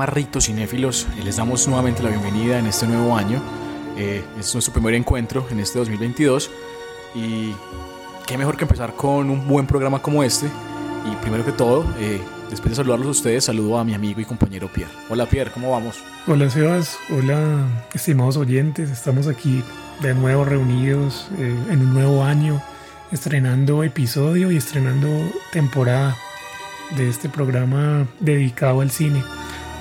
programa Ritos Cinéfilos. Les damos nuevamente la bienvenida en este nuevo año. Eh, es nuestro primer encuentro en este 2022 y qué mejor que empezar con un buen programa como este. Y primero que todo, eh, después de saludarlos a ustedes, saludo a mi amigo y compañero Pierre. Hola Pierre, ¿cómo vamos? Hola Sebas, hola estimados oyentes, estamos aquí de nuevo reunidos eh, en un nuevo año, estrenando episodio y estrenando temporada de este programa dedicado al cine,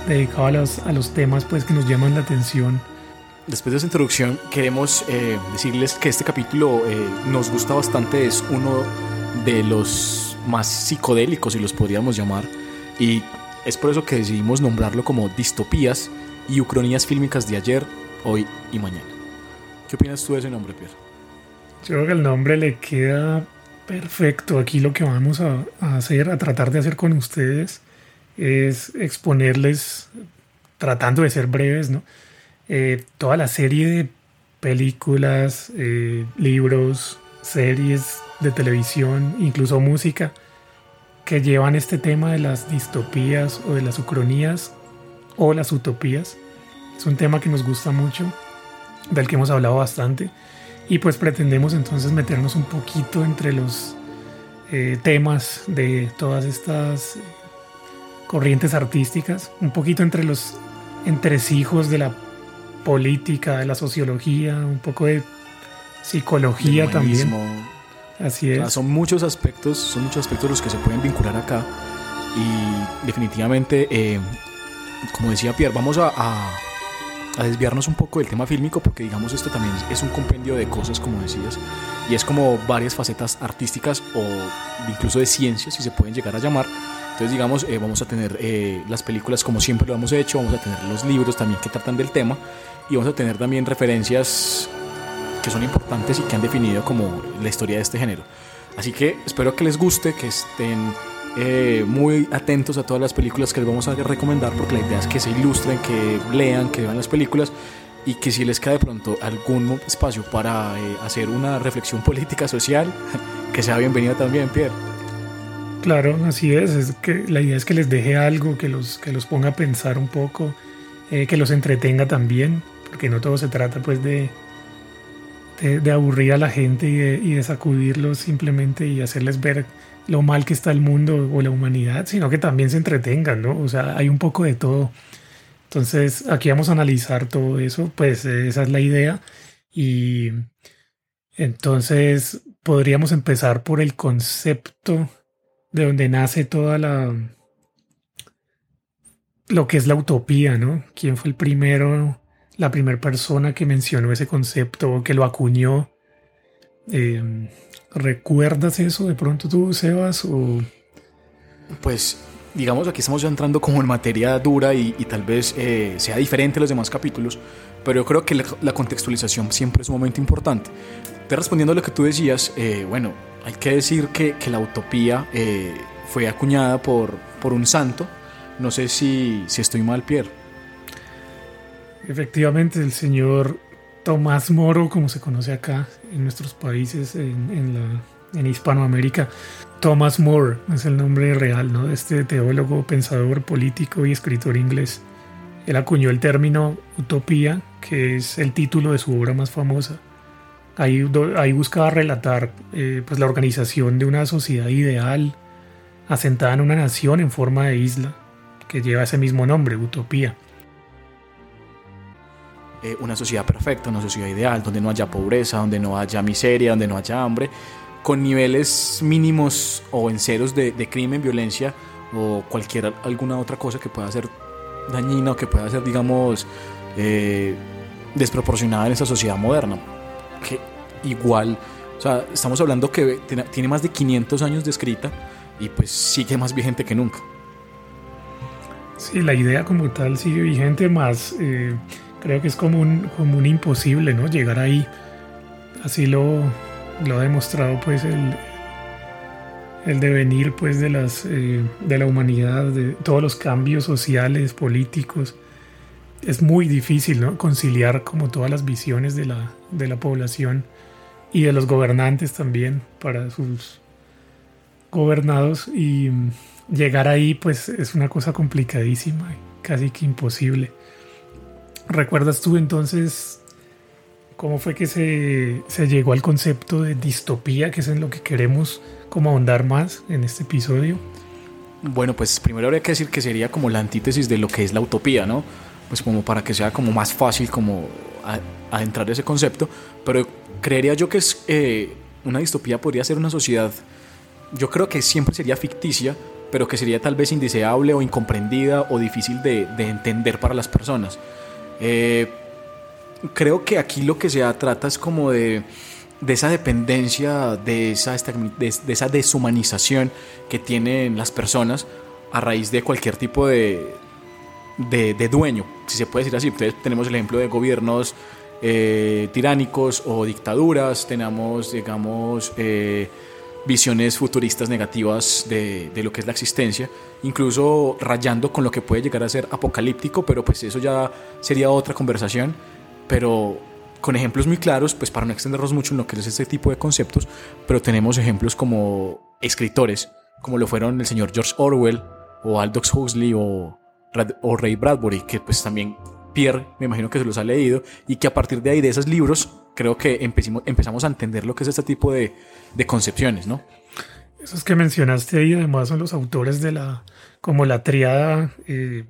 dedicado a los, a los temas pues que nos llaman la atención. Después de esa introducción, queremos eh, decirles que este capítulo eh, nos gusta bastante, es uno de los más psicodélicos, si los podríamos llamar, y es por eso que decidimos nombrarlo como distopías y ucronías fílmicas de ayer, hoy y mañana. ¿Qué opinas tú de ese nombre, Pierre? Yo creo que el nombre le queda Perfecto, aquí lo que vamos a, hacer, a tratar de hacer con ustedes, es exponerles, tratando de ser breves, ¿no? Eh, toda la serie de películas, eh, libros, series de televisión, incluso música, que llevan este tema de las distopías o de las ucronías o las utopías. Es un tema que nos gusta mucho, del que hemos hablado bastante. Y pues pretendemos entonces meternos un poquito entre los eh, temas de todas estas corrientes artísticas, un poquito entre los entresijos de la política, de la sociología, un poco de psicología también. Así es. son muchos aspectos, son muchos aspectos los que se pueden vincular acá y definitivamente, eh, como decía Pierre, vamos a a desviarnos un poco del tema fílmico porque digamos esto también es un compendio de cosas como decías y es como varias facetas artísticas o incluso de ciencias si se pueden llegar a llamar. Entonces digamos eh, vamos a tener eh, las películas como siempre lo hemos hecho vamos a tener los libros también que tratan del tema y vamos a tener también referencias que son importantes y que han definido como la historia de este género. Así que espero que les guste que estén eh, muy atentos a todas las películas que les vamos a recomendar porque la idea es que se ilustren, que lean, que vean las películas y que si les queda de pronto algún espacio para eh, hacer una reflexión política social, que sea bienvenida también, Pierre. Claro, así es, es que la idea es que les deje algo, que los, que los ponga a pensar un poco, eh, que los entretenga también, porque no todo se trata pues de, de, aburrir a la gente y de, y de sacudirlos simplemente y hacerles ver lo mal que está el mundo o la humanidad, sino que también se entretengan, ¿no? O sea, hay un poco de todo. Entonces, aquí vamos a analizar todo eso, pues esa es la idea. Y entonces podríamos empezar por el concepto de donde nace toda la... lo que es la utopía, ¿no? ¿Quién fue el primero, la primera persona que mencionó ese concepto o que lo acuñó? Eh, ¿Recuerdas eso de pronto tú, Sebas? O... Pues digamos, aquí estamos ya entrando como en materia dura y, tal vez eh, sea diferente a los demás capítulos, pero yo creo que la, contextualización siempre es un momento importante. Te respondiendo a lo que tú decías, eh, bueno, hay que decir que, que la utopía eh, fue acuñada por, por un santo. No sé si, si estoy mal, Pierre. Efectivamente, el señor Tomás Moro, como se conoce acá en nuestros países, en, en Hispanoamérica. Thomas More es el nombre real ¿no? de este teólogo, pensador político y escritor inglés. Él acuñó el término utopía, que es el título de su obra más famosa. Ahí, ahí buscaba relatar eh, pues la organización de una sociedad ideal asentada en una nación en forma de isla, que lleva ese mismo nombre, utopía. Eh, una sociedad perfecta, una sociedad ideal, donde no haya pobreza, donde no haya miseria, donde no haya hambre, con niveles mínimos o en ceros de, crimen, violencia o cualquier alguna otra cosa que pueda ser dañina o que pueda ser, digamos, eh, desproporcionada en esa sociedad moderna. Que igual, o sea, estamos hablando que tiene más de 500 años de escrita y pues sigue más vigente que nunca. Sí, la idea como tal sigue vigente más... Eh, creo que es como un, como un imposible, ¿no? Llegar ahí. Así lo, lo ha demostrado pues el, el devenir pues de, las, eh, de la humanidad, de todos los cambios sociales, políticos. Es muy difícil ¿no? conciliar como todas las visiones de la, de la población y de los gobernantes también para sus gobernados y llegar ahí pues es una cosa complicadísima casi que imposible. ¿Recuerdas tú entonces cómo fue que se, se, llegó al concepto de distopía, que es en lo que queremos como ahondar más en este episodio? Bueno, pues primero habría que decir que sería como la antítesis de lo que es la utopía, ¿no? Pues como para que sea como más fácil como adentrar ese concepto, pero creería yo que es eh, una distopía podría ser una sociedad, yo creo que siempre sería ficticia, pero que sería tal vez indeseable o incomprendida o difícil de entender para las personas. Eh, creo que aquí lo que se trata es como de, de esa dependencia, de esa, de, esa deshumanización que tienen las personas a raíz de cualquier tipo de, de, dueño, si se puede decir así. Entonces tenemos el ejemplo de gobiernos eh, tiránicos o dictaduras, tenemos, digamos, eh, visiones futuristas negativas de, de, lo que es la existencia, incluso rayando con lo que puede llegar a ser apocalíptico, pero pues eso ya sería otra conversación, pero con ejemplos muy claros, pues para no extendernos mucho en lo que es este tipo de conceptos, pero tenemos ejemplos como escritores, como lo fueron el señor George Orwell, o Aldous Huxley, o, o Ray Bradbury, que pues también Pierre, me imagino que se los ha leído, y que a partir de ahí, de esos libros, creo que empezamos a entender lo que es este tipo de, de concepciones, ¿no? Esos que mencionaste ahí además son los autores de la, como la triada, eh,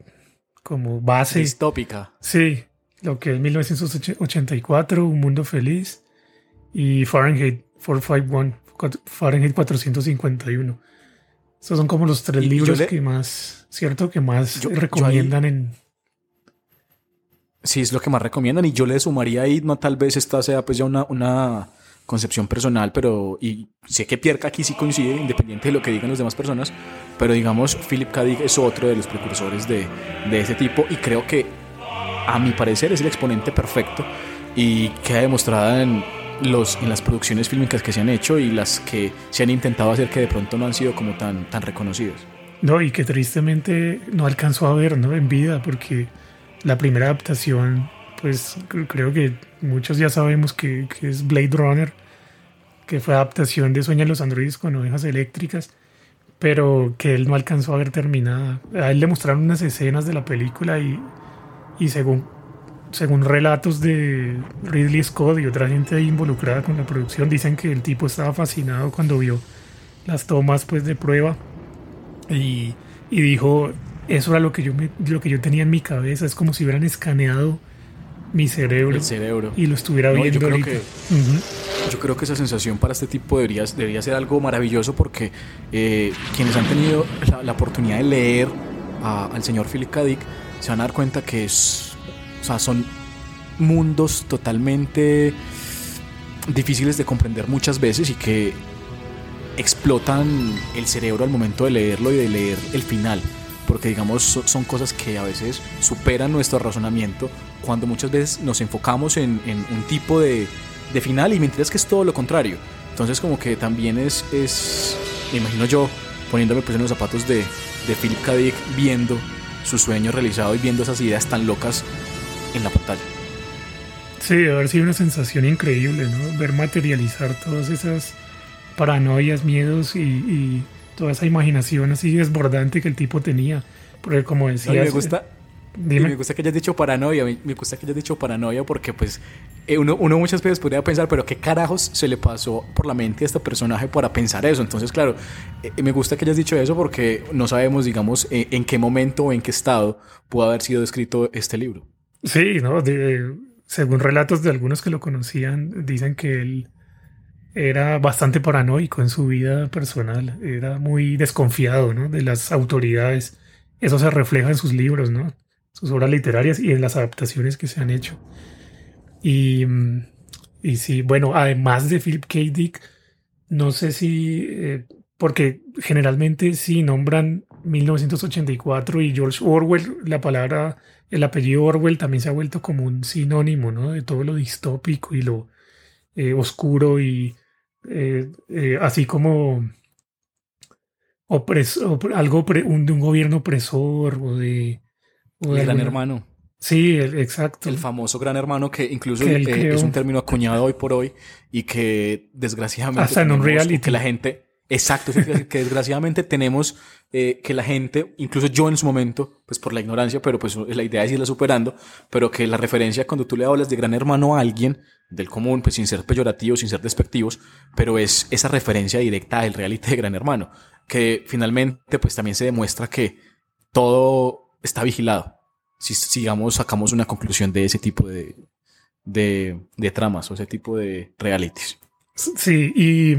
como base. Distópica. Sí, lo que es 1984, Un Mundo Feliz y Fahrenheit 451, Fahrenheit 451. Esos son como los tres libros que más, ¿cierto? Que más recomiendan en, Sí, es lo que más recomiendan y yo le sumaría ahí, no tal vez esta sea pues ya una, una concepción personal, pero y sé que Pierre aquí sí coincide, independiente de lo que digan las demás personas, pero digamos Philip K. Dick es otro de los precursores de, de ese tipo y creo que a mi parecer es el exponente perfecto y queda demostrada en, los, en las producciones fílmicas que se han hecho y las que se han intentado hacer que de pronto no han sido como tan, tan reconocidas. No, y que tristemente no alcanzó a ver ¿no? en vida porque la primera adaptación, pues creo que muchos ya sabemos que, es Blade Runner, que fue adaptación de Sueñan los androides con ovejas eléctricas, pero que él no alcanzó a ver terminada. A él le mostraron unas escenas de la película y, y según, según relatos de Ridley Scott y otra gente involucrada con la producción, dicen que el tipo estaba fascinado cuando vio las tomas pues, de prueba y, y dijo, eso era lo que yo lo que yo tenía en mi cabeza es como si hubieran escaneado mi cerebro, cerebro. y lo estuviera viendo yo creo que yo creo que esa sensación para este tipo debería, debería ser algo maravilloso porque eh, quienes han tenido la, oportunidad de leer al señor Philip K. Dick se van a dar cuenta que es, o sea, son mundos totalmente difíciles de comprender muchas veces y que explotan el cerebro al momento de leerlo y de leer el final porque digamos son cosas que a veces superan nuestro razonamiento cuando muchas veces nos enfocamos en, un tipo de, de, final y mentiras que es todo lo contrario. Entonces como que también es, es me imagino yo poniéndome pues en los zapatos de, de Philip K. Dick viendo su sueño realizado y viendo esas ideas tan locas en la pantalla. Sí, debe haber sido una sensación increíble, ¿no? Ver materializar todas esas paranoias, miedos y toda esa imaginación así desbordante que el tipo tenía. Porque como decía me gusta, me gusta que hayas dicho paranoia, me gusta que hayas dicho paranoia porque pues eh, uno, uno, muchas veces podría pensar, pero qué carajos se le pasó por la mente a este personaje para pensar eso. Entonces, claro, eh, me gusta que hayas dicho eso porque no sabemos, digamos, en, en qué momento o en qué estado pudo haber sido escrito este libro. Sí, ¿no? según relatos de algunos que lo conocían, dicen que él era bastante paranoico en su vida personal, era muy desconfiado ¿no? de las autoridades. Eso se refleja en sus libros, ¿no? sus obras literarias y en las adaptaciones que se han hecho. Y, y sí, bueno, además de Philip K. Dick, no sé si, eh, porque generalmente si nombran 1984 y George Orwell, la palabra, el apellido Orwell también se ha vuelto como un sinónimo, ¿no? De todo lo distópico y lo eh, oscuro y eh, eh, así como algo de un gobierno opresor o de... el gran hermano. Sí, exacto. El famoso gran hermano que incluso es un término acuñado hoy por hoy y que desgraciadamente... Hasta en un reality. Que la gente Exacto, que desgraciadamente tenemos eh, que la gente, incluso yo en su momento, pues por la ignorancia, pero pues la idea es irla superando, pero que la referencia cuando tú le hablas de gran hermano a alguien del común, pues sin ser peyorativos, sin ser despectivos, pero es esa referencia directa del reality de gran hermano, que finalmente pues también se demuestra que todo está vigilado. Si sigamos, sacamos una conclusión de ese tipo de, de, de tramas o ese tipo de realities. Sí, y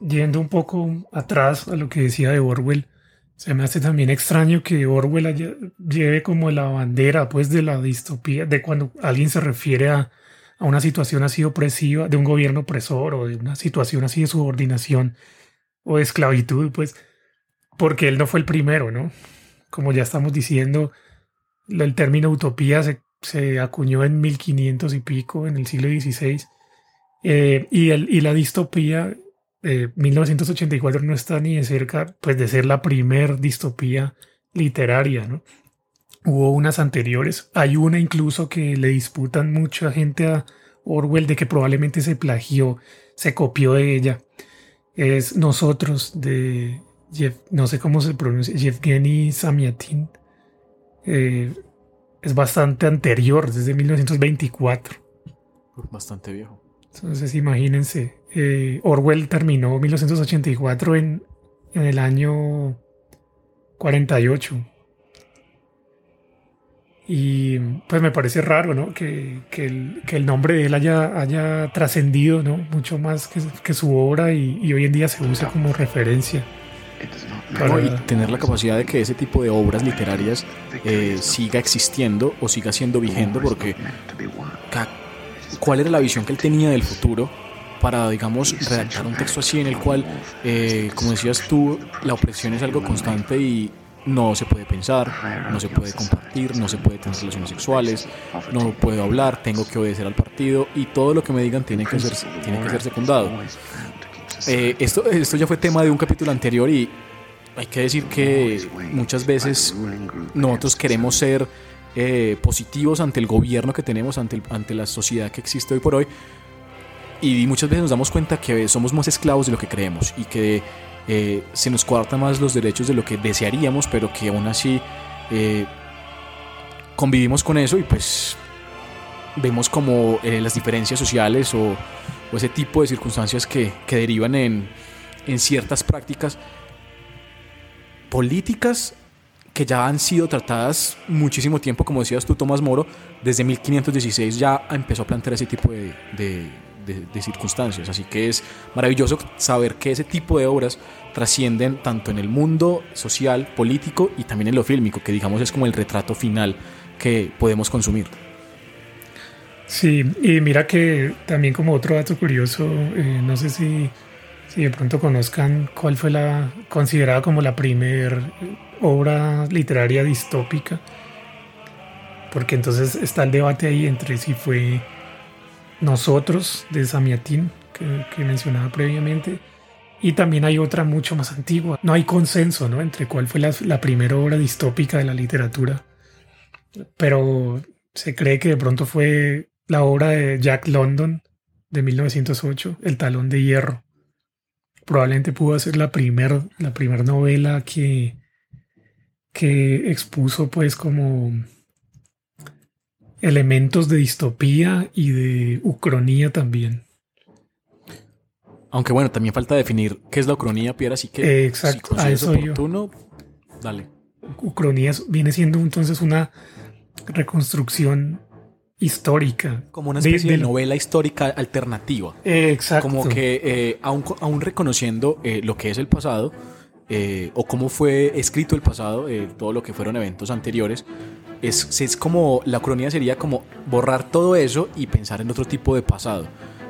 yendo un poco atrás a lo que decía de Orwell, se me hace también extraño que Orwell lleve como la bandera pues de la distopía, de cuando alguien se refiere a, a, una situación así opresiva, de un gobierno opresor o de una situación así de subordinación o esclavitud, pues porque él no fue el primero, ¿no? Como ya estamos diciendo, el término utopía se, se acuñó en 1500 y pico, en el siglo XVI, eh, y, el, y la distopía 1984 no está ni de cerca pues de ser la primer distopía literaria, ¿no? Hubo unas anteriores, hay una incluso que le disputan mucha gente a Orwell de que probablemente se plagió, se copió de ella. Es Nosotros de Jeff, no sé cómo se pronuncia, Yevgeny Samiatin. Eh, es bastante anterior, desde 1924. Bastante viejo. Entonces imagínense, eh, Orwell terminó 1984 en, en el año 48. Y pues me parece raro, ¿no? Que, que, el, que el, nombre de él haya, haya trascendido, ¿no? Mucho más que, que su obra y, y, hoy en día se usa como referencia. y tener la capacidad de que ese tipo de obras literarias eh, siga existiendo o siga siendo vigente, porque cuál era la visión que él tenía del futuro para, digamos, redactar un texto así en el cual, eh, como decías tú, la opresión es algo constante y no se puede pensar, no se puede compartir, no se puede tener relaciones sexuales, no puedo hablar, tengo que obedecer al partido y todo lo que me digan tiene que ser, tiene que ser secundado. Eh, esto, esto ya fue tema de un capítulo anterior y hay que decir que muchas veces nosotros queremos ser eh, positivos ante el gobierno que tenemos, ante, ante la sociedad que existe hoy por hoy. Y muchas veces nos damos cuenta que somos más esclavos de lo que creemos y que eh, se nos cuartan más los derechos de lo que desearíamos, pero que aún así eh, convivimos con eso y pues vemos como las diferencias sociales o, o, ese tipo de circunstancias que, que derivan en, en ciertas prácticas políticas que ya han sido tratadas muchísimo tiempo, como decías tú, Tomás Moro, desde 1516 ya empezó a plantear ese tipo de, de, circunstancias. Así que es maravilloso saber que ese tipo de obras trascienden tanto en el mundo social, político y también en lo fílmico, que digamos es como el retrato final que podemos consumir. Sí, y mira que también como otro dato curioso, eh, no sé si, si de pronto conozcan cuál fue la considerada como la primer obra literaria distópica, porque entonces está el debate ahí entre si fue Nosotros de Samiatín, que, mencionaba previamente, y también hay otra mucho más antigua. No hay consenso ¿no? entre cuál fue la, primera obra distópica de la literatura, pero se cree que de pronto fue la obra de Jack London de 1908, El talón de hierro. Probablemente pudo ser la primera la primer novela que, que expuso pues como elementos de distopía y de ucronía también. Aunque bueno, también falta definir qué es la ucronía, Pierre, así que Exacto, a eso oportuno, dale. Ucronía viene siendo entonces una reconstrucción histórica. Como una especie de, novela histórica alternativa. exacto. Como que eh, aún, reconociendo eh, lo que es el pasado, eh, o cómo fue escrito el pasado, eh, todo lo que fueron eventos anteriores, es, es como la cronía sería como borrar todo eso y pensar en otro tipo de pasado.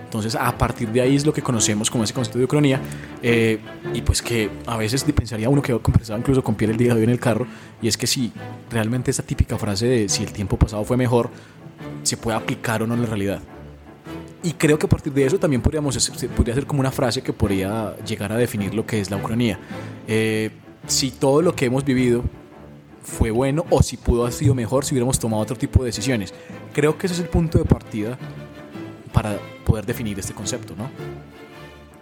Entonces, a partir de ahí es lo que conocemos como ese concepto de cronía. Eh, y pues que a veces pensaría uno que conversaba incluso con Pierre el día de hoy en el carro, y es que si realmente esa típica frase de si el tiempo pasado fue mejor, se puede aplicar o no en la realidad. Y creo que a partir de eso también podríamos, podría ser como una frase que podría llegar a definir lo que es la Ucrania. Eh, si todo lo que hemos vivido fue bueno o si pudo haber sido mejor si hubiéramos tomado otro tipo de decisiones. Creo que ese es el punto de partida para poder definir este concepto, ¿no?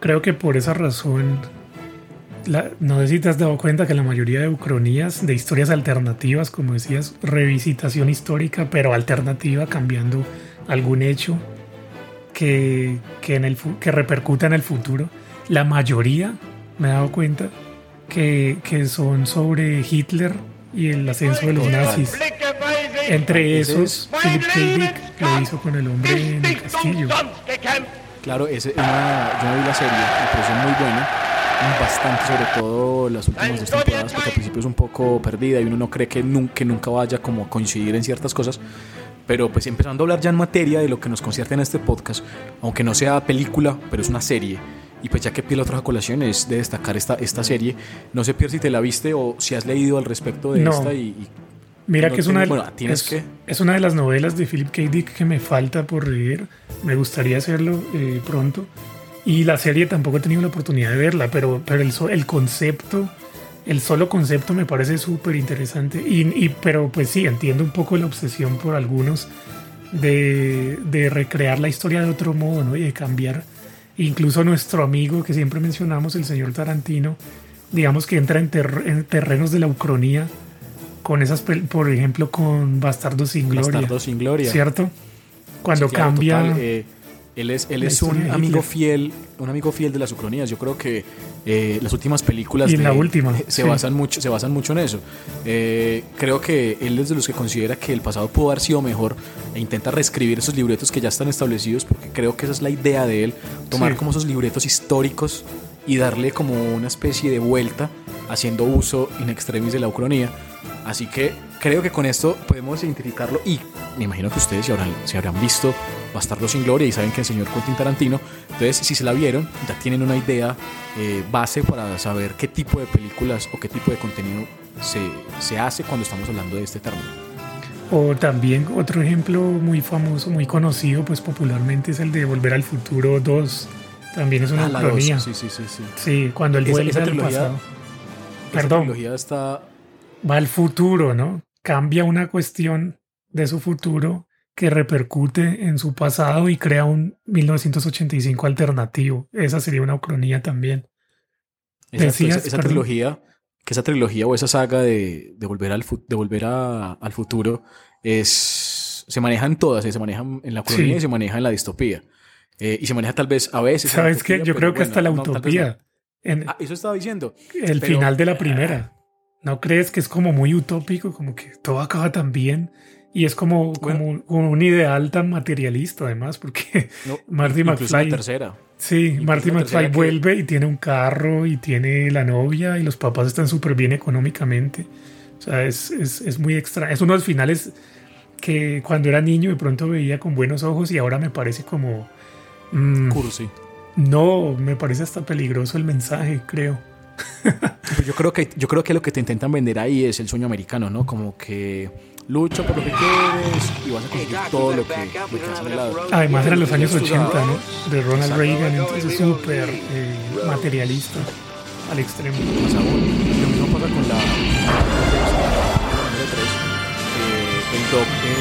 Creo que por esa razón no sé si te has dado cuenta que la mayoría de ucronías, de historias alternativas, como decías, revisitación histórica, pero alternativa, cambiando algún hecho que, en el, que repercuta en el futuro, la mayoría, me he dado cuenta, que, son sobre Hitler y el ascenso de los nazis. Entre esos, Philip K. Dick lo hizo con el hombre en el castillo. Claro, ese, una, yo vi la serie, me pareció muy buena, bastante sobre todo las últimas dos temporadas, porque al principio es un poco perdida y uno no cree que nunca, que nunca vaya como a coincidir en ciertas cosas. Pero pues empezando a hablar ya en materia de lo que nos concierne en este podcast, aunque no sea película, pero es una serie. Y pues ya que pide la otra colación es de destacar esta, esta serie. No sé, Pierre, si te la viste o si has leído al respecto de esta y, Mira que es una, bueno, ¿tienes es, que... es una de las novelas de Philip K. Dick que me falta por leer. Me gustaría hacerlo eh, pronto. Y la serie tampoco he tenido la oportunidad de verla, pero, pero el, el concepto, el solo concepto me parece súper interesante. Y, pero pues sí, entiendo un poco la obsesión por algunos de, de recrear la historia de otro modo ¿no? y de cambiar. Incluso nuestro amigo que siempre mencionamos, el señor Tarantino, digamos que entra en, en terrenos de la ucronía con esas, por ejemplo, con Bastardo sin Gloria. Bastardo sin Gloria. ¿Cierto? Cuando cambia... Eh, él es, él es un amigo fiel, un amigo fiel de las ucronías. Yo creo que eh, las últimas películas y la última, se, basan mucho, se basan mucho en eso. Eh, creo que él es de los que considera que el pasado pudo haber sido mejor e intenta reescribir esos libretos que ya están establecidos, porque creo que esa es la idea de él, tomar como esos libretos históricos y darle como una especie de vuelta, haciendo uso in extremis de la ucronía Así que creo que con esto podemos identificarlo y me imagino que ustedes se habrán, se habrán visto Bastardo sin Gloria y saben que el señor Quentin Tarantino, entonces si se la vieron ya tienen una idea eh, base para saber qué tipo de películas o qué tipo de contenido se, se hace cuando estamos hablando de este término. O también otro ejemplo muy famoso, muy conocido pues popularmente es el de Volver al Futuro 2. También es una ah, Sí, sí, sí, sí. Sí, cuando él vuelve al pasado. Perdón. está va al futuro, ¿no? Cambia una cuestión de su futuro que repercute en su pasado y crea un 1985 alternativo. Esa sería una ucronía también. esa, trilogía, que esa trilogía o esa saga de, volver, al, de volver al futuro es, se manejan todas, se manejan en la ucronía y se maneja en la distopía. Eh, y se maneja tal vez a veces. ¿Sabes qué? Yo creo que hasta la utopía. Ah, eso estaba diciendo. El final de la primera. ¿No crees que es como muy utópico, como que todo acaba tan bien? Y es como, como, un ideal tan materialista, además, porque Marty McFly. tercera. Sí, Marty McFly vuelve y tiene un carro y tiene la novia y los papás están súper bien económicamente. O sea, es, es, es muy extraño. Es uno de los finales que cuando era niño de pronto veía con buenos ojos y ahora me parece como. Mmm, Cursi. No, me parece hasta peligroso el mensaje, creo. Pues yo creo que yo creo que lo que te intentan vender ahí es el sueño americano, ¿no? Como que lucha por lo que quieres y vas a conseguir todo lo que, has hablado. Además eran los años 80, ¿no? De Ronald Reagan, entonces súper eh, materialista al extremo. Más aún, lo mismo pasa con la el doc de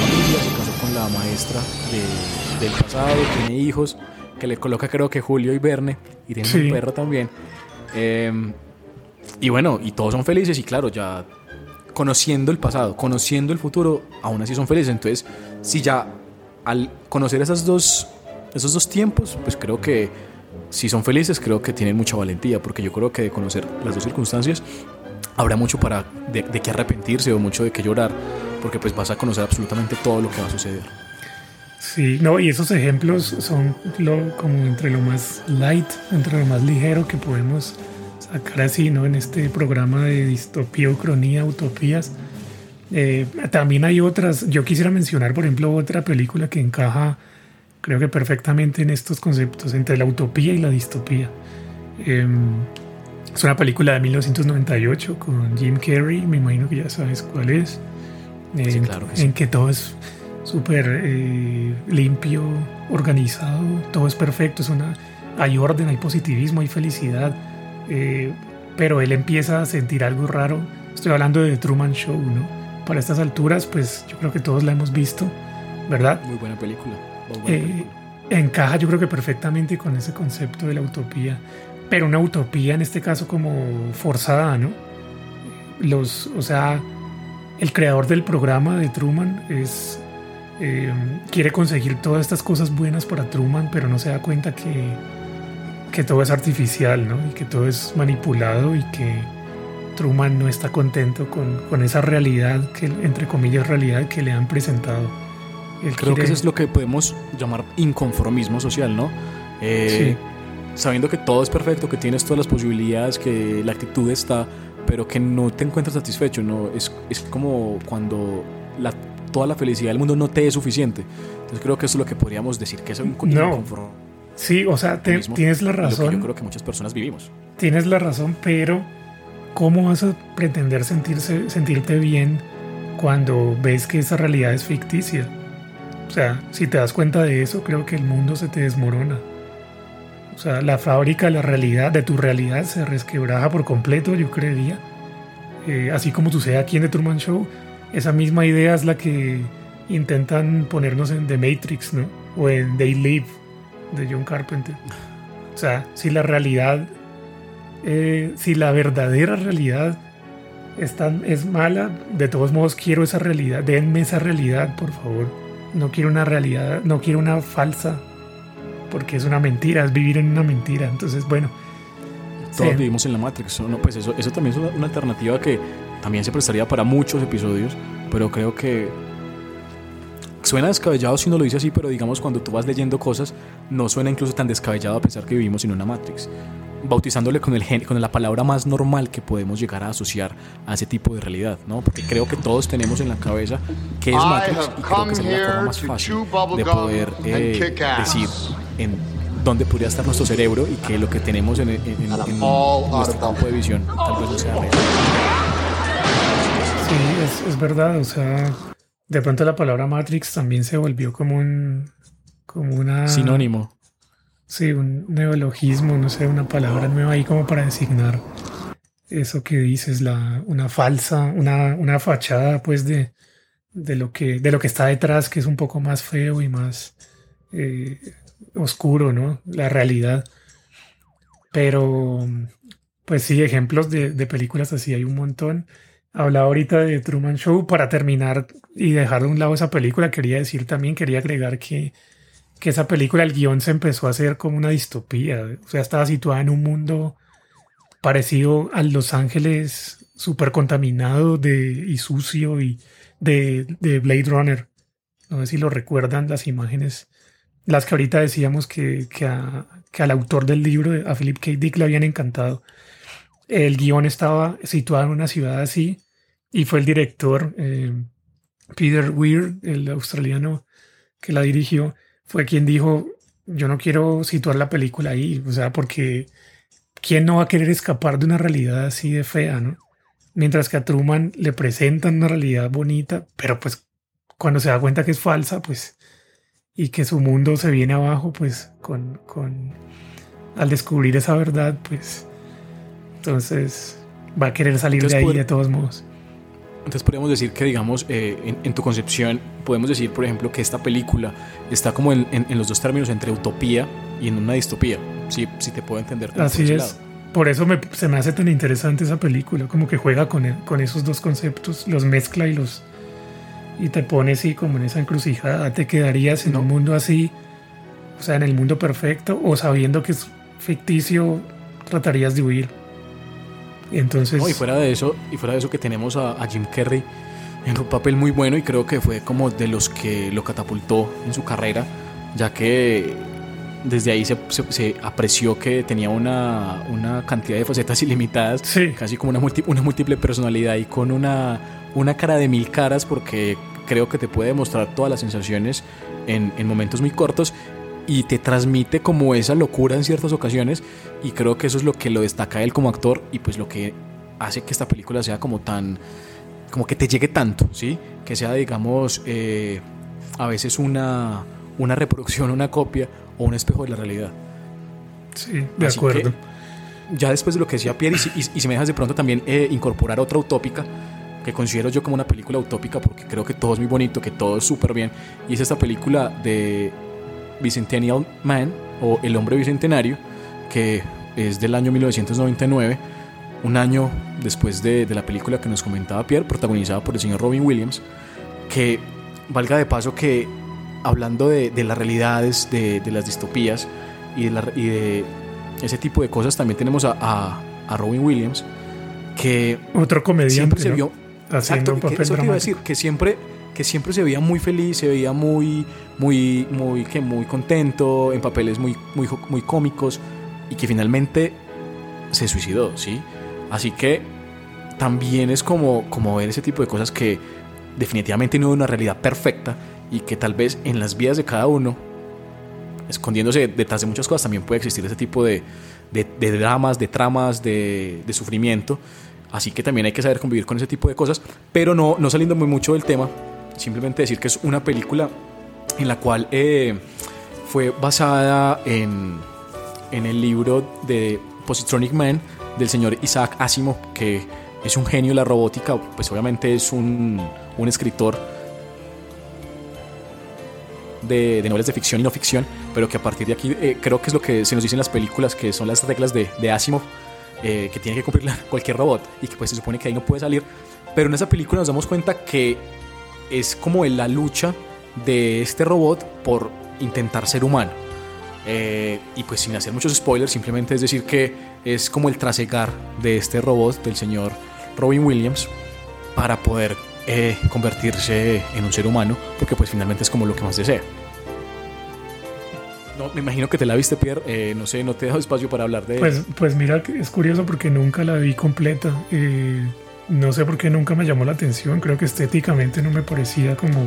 familia se casó con la maestra de, del pasado, tiene hijos, que le coloca creo que Julio y Verne, y tiene un perro también. Em, y bueno, y todos son felices y claro, ya conociendo el pasado, conociendo el futuro, aún así son felices. Entonces, si ya al conocer dos, esos dos tiempos, pues creo que si son felices, creo que tienen mucha valentía, porque yo creo que de conocer las dos circunstancias, habrá mucho para de, de qué arrepentirse o mucho de qué llorar, porque pues vas a conocer absolutamente todo lo que va a suceder. Sí, no, y esos ejemplos son lo, como entre lo más light, entre lo más ligero que podemos sacar así, ¿no? En este programa de distopía, ucronía, utopías. Eh, también hay otras, yo quisiera mencionar, por ejemplo, otra película que encaja, creo que perfectamente en estos conceptos, entre la utopía y la distopía. Em, es una película de 1998 con Jim Carrey, me imagino que ya sabes cuál es. claro en que todo es súper eh, limpio, organizado, todo es perfecto, es una, hay orden, hay positivismo, hay felicidad, eh, pero él empieza a sentir algo raro. Estoy hablando de Truman Show, ¿no? Para estas alturas, pues yo creo que todos la hemos visto, ¿verdad? Muy buena película. Eh, encaja yo creo que perfectamente con ese concepto de la utopía. pero una utopía en este caso como forzada, ¿no? Los, o sea, el creador del programa de Truman es eh, quiere conseguir todas estas cosas buenas para Truman, pero no se da cuenta que, que todo es artificial, ¿no? Y que todo es manipulado y que Truman no está contento con, con esa realidad, que, entre comillas, realidad que le han presentado. Creo que eso es lo que podemos llamar inconformismo social, ¿no? Eh, sabiendo que todo es perfecto, que tienes todas las posibilidades, que la actitud está, pero que no te encuentras satisfecho, ¿no? Es, es como cuando la, toda la felicidad del mundo no te es suficiente. Entonces creo que eso es lo que podríamos decir, que es un inconformismo. Sí, o sea, tienes la razón. yo creo que muchas personas vivimos. Tienes la razón, pero ¿cómo vas a pretender sentirse, sentirte bien cuando ves que esa realidad es ficticia? O sea, si te das cuenta de eso, creo que el mundo se te desmorona. O sea, la fábrica de la realidad, de tu realidad, se resquebraja por completo, yo creería. Eh, así como sucede aquí en The Truman Show, esa misma idea es la que intentan ponernos en The Matrix, ¿no? O en They Live, de John Carpenter. O sea, si la realidad, eh, si la verdadera realidad es, tan, es mala, de todos modos quiero esa realidad, denme esa realidad, por favor. No quiero una realidad, no quiero una falsa porque es una mentira, es vivir en una mentira. Entonces, bueno. Todos vivimos en la Matrix. No, pues eso, eso también es una alternativa que también se prestaría para muchos episodios, pero creo que suena descabellado si uno lo dice así, pero digamos cuando tú vas leyendo cosas, no suena incluso tan descabellado a pensar que vivimos en una Matrix. Bautizándole con, el, con la palabra más normal que podemos llegar a asociar a ese tipo de realidad, ¿no? Porque creo que todos tenemos en la cabeza que es Matrix y creo que es la forma más fácil de poder eh, decir en dónde podría estar nuestro cerebro y que lo que tenemos en, nuestro campo de visión tal vez no sea real. Es, verdad, o sea, de pronto la palabra Matrix también se volvió como un como una sinónimo. Sí, un neologismo, no sé, una palabra nueva ahí como para designar eso que dices, la, una falsa, una, una fachada pues de, de, lo que, de lo que está detrás, que es un poco más feo y más eh, oscuro, ¿no? La realidad. Pero, pues sí, ejemplos de, películas así hay un montón. Hablaba ahorita de Truman Show. Para terminar y dejar de un lado esa película, quería decir también, quería agregar que, que esa película, el guion se empezó a hacer como una distopía. O sea, estaba situada en un mundo parecido a Los Ángeles súper contaminado de, y sucio y de, de Blade Runner. No sé si lo recuerdan las imágenes las que ahorita decíamos que, que, al autor del libro, a Philip K. Dick, le habían encantado. El guion estaba situado en una ciudad así y fue el director, eh, Peter Weir, el australiano que la dirigió, fue quien dijo, yo no quiero situar la película ahí, o sea, porque ¿quién no va a querer escapar de una realidad así de fea, no? Mientras que a Truman le presentan una realidad bonita, pero pues cuando se da cuenta que es falsa, pues y que su mundo se viene abajo, pues con, con al descubrir esa verdad, pues entonces va a querer salir de ahí de todos modos. Entonces podríamos decir que, digamos, eh, en, tu concepción, podemos decir, por ejemplo, que esta película está como en, en, los dos términos entre utopía y en una distopía, si, si te puedo entender. Así es. Por eso me, se me hace tan interesante esa película, como que juega con, con esos dos conceptos, los mezcla y los, y te pones así como en esa encrucijada, ¿te quedarías en un mundo así, o sea, en el mundo perfecto, o sabiendo que es ficticio, tratarías de huir? Entonces... y fuera de eso, y fuera de eso que tenemos a, Jim Carrey en un papel muy bueno y creo que fue como de los que lo catapultó en su carrera, ya que desde ahí se, se, apreció que tenía una, una, cantidad de facetas ilimitadas, casi como una, una múltiple personalidad y con una una cara de mil caras porque creo que te puede demostrar todas las sensaciones en, momentos muy cortos y te transmite como esa locura en ciertas ocasiones y creo que eso es lo que lo destaca él como actor y pues lo que hace que esta película sea como tan como que te llegue tanto, ¿sí? Que sea digamos eh, a veces una, una reproducción, una copia o un espejo de la realidad. Sí, de acuerdo. ya después de lo que decía Pierre y, si me dejas de pronto también eh, incorporar otra utópica, que considero yo como una película utópica porque creo que todo es muy bonito, que todo es súper bien. Y es esta película de Bicentennial Man o El Hombre Bicentenario, que es del año 1999, un año después de, la película que nos comentaba Pierre, protagonizada por el señor Robin Williams, que valga de paso que hablando de, las realidades, de, las distopías y de, ese tipo de cosas, también tenemos a, Robin Williams, que otro comediante siempre se vio haciendo un papel eso te iba a decir que siempre que siempre se veía muy feliz, se veía muy muy muy que muy contento en papeles muy muy muy cómicos y que finalmente se suicidó, ¿sí? Así que también es como, como ver ese tipo de cosas que definitivamente no es una realidad perfecta y que tal vez en las vidas de cada uno, escondiéndose detrás de muchas cosas, también puede existir ese tipo de, de, dramas, de tramas, de, de, sufrimiento. Así que también hay que saber convivir con ese tipo de cosas, pero no, no saliendo muy mucho del tema, simplemente decir que es una película en la cual eh, fue basada en, en el libro de Positronic Man del señor Isaac Asimov, que es un genio de la robótica, pues obviamente es un, un escritor de, novelas de ficción y no ficción, pero que a partir de aquí eh, creo que es lo que se nos dice en las películas, que son las reglas de, de Asimov, eh, que tiene que cumplir cualquier robot y que pues se supone que ahí no puede salir. Pero en esa película nos damos cuenta que es como la lucha de este robot por intentar ser humano. Eh, y pues sin hacer muchos spoilers, simplemente es decir que es como el trasegar de este robot del señor Robin Williams para poder eh, convertirse en un ser humano, porque pues finalmente es como lo que más desea. No, me imagino que te la viste, Pierre. Eh, no sé, no te he dado espacio para hablar de pues, Pues mira, es curioso porque nunca la vi completa. No sé por qué nunca me llamó la atención. Creo que estéticamente no me parecía como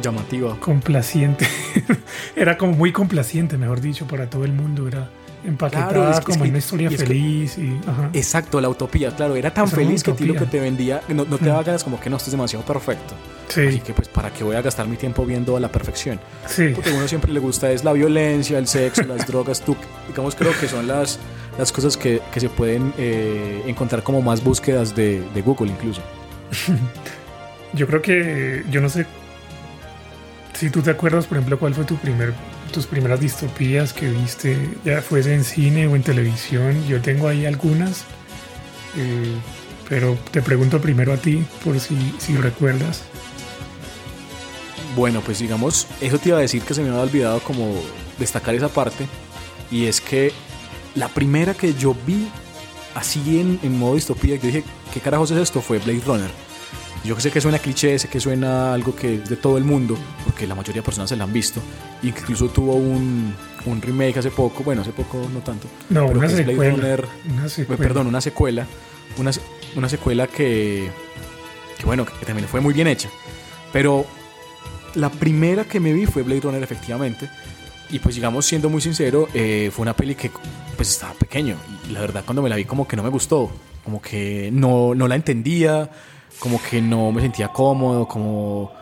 llamativa. Complaciente. era como muy complaciente, mejor dicho, para todo el mundo. Era empaquetada como una historia feliz. Y, Exacto, la utopía, claro. Era tan feliz que lo que te vendía, no, te daba ganas como que no, esto es demasiado perfecto. Sí. Así que pues para qué voy a gastar mi tiempo viendo a la perfección. Sí. Porque a uno siempre le gusta es la violencia, el sexo, las drogas. Tú, digamos, creo que son las, las cosas que, que se pueden eh, encontrar como más búsquedas de, de Google incluso. yo creo que, yo no sé si tú te acuerdas, por ejemplo, cuál fue tu primer, tus primeras distopías que viste, ya fuese en cine o en televisión, yo tengo ahí algunas, eh, pero te pregunto primero a ti, por si, si recuerdas. Bueno, pues digamos, eso te iba a decir que se me había olvidado como destacar esa parte, y es que la primera que yo vi así en, en modo distopía, yo dije, ¿qué carajos es esto? Fue Blade Runner. Yo sé que suena cliché, sé que suena algo que es de todo el mundo, porque la mayoría de personas se la han visto. Incluso tuvo un, un remake hace poco, bueno, hace poco no tanto. No, una, secuela, una secuela. Perdón, una secuela. Una, una secuela que, que, bueno, que también fue muy bien hecha. Pero la primera que me vi fue Blade Runner, efectivamente. Y pues digamos, siendo muy sincero, eh, fue una peli que pues estaba pequeño. Y la verdad cuando me la vi como que no me gustó. Como que no, no la entendía como que no me sentía cómodo, como,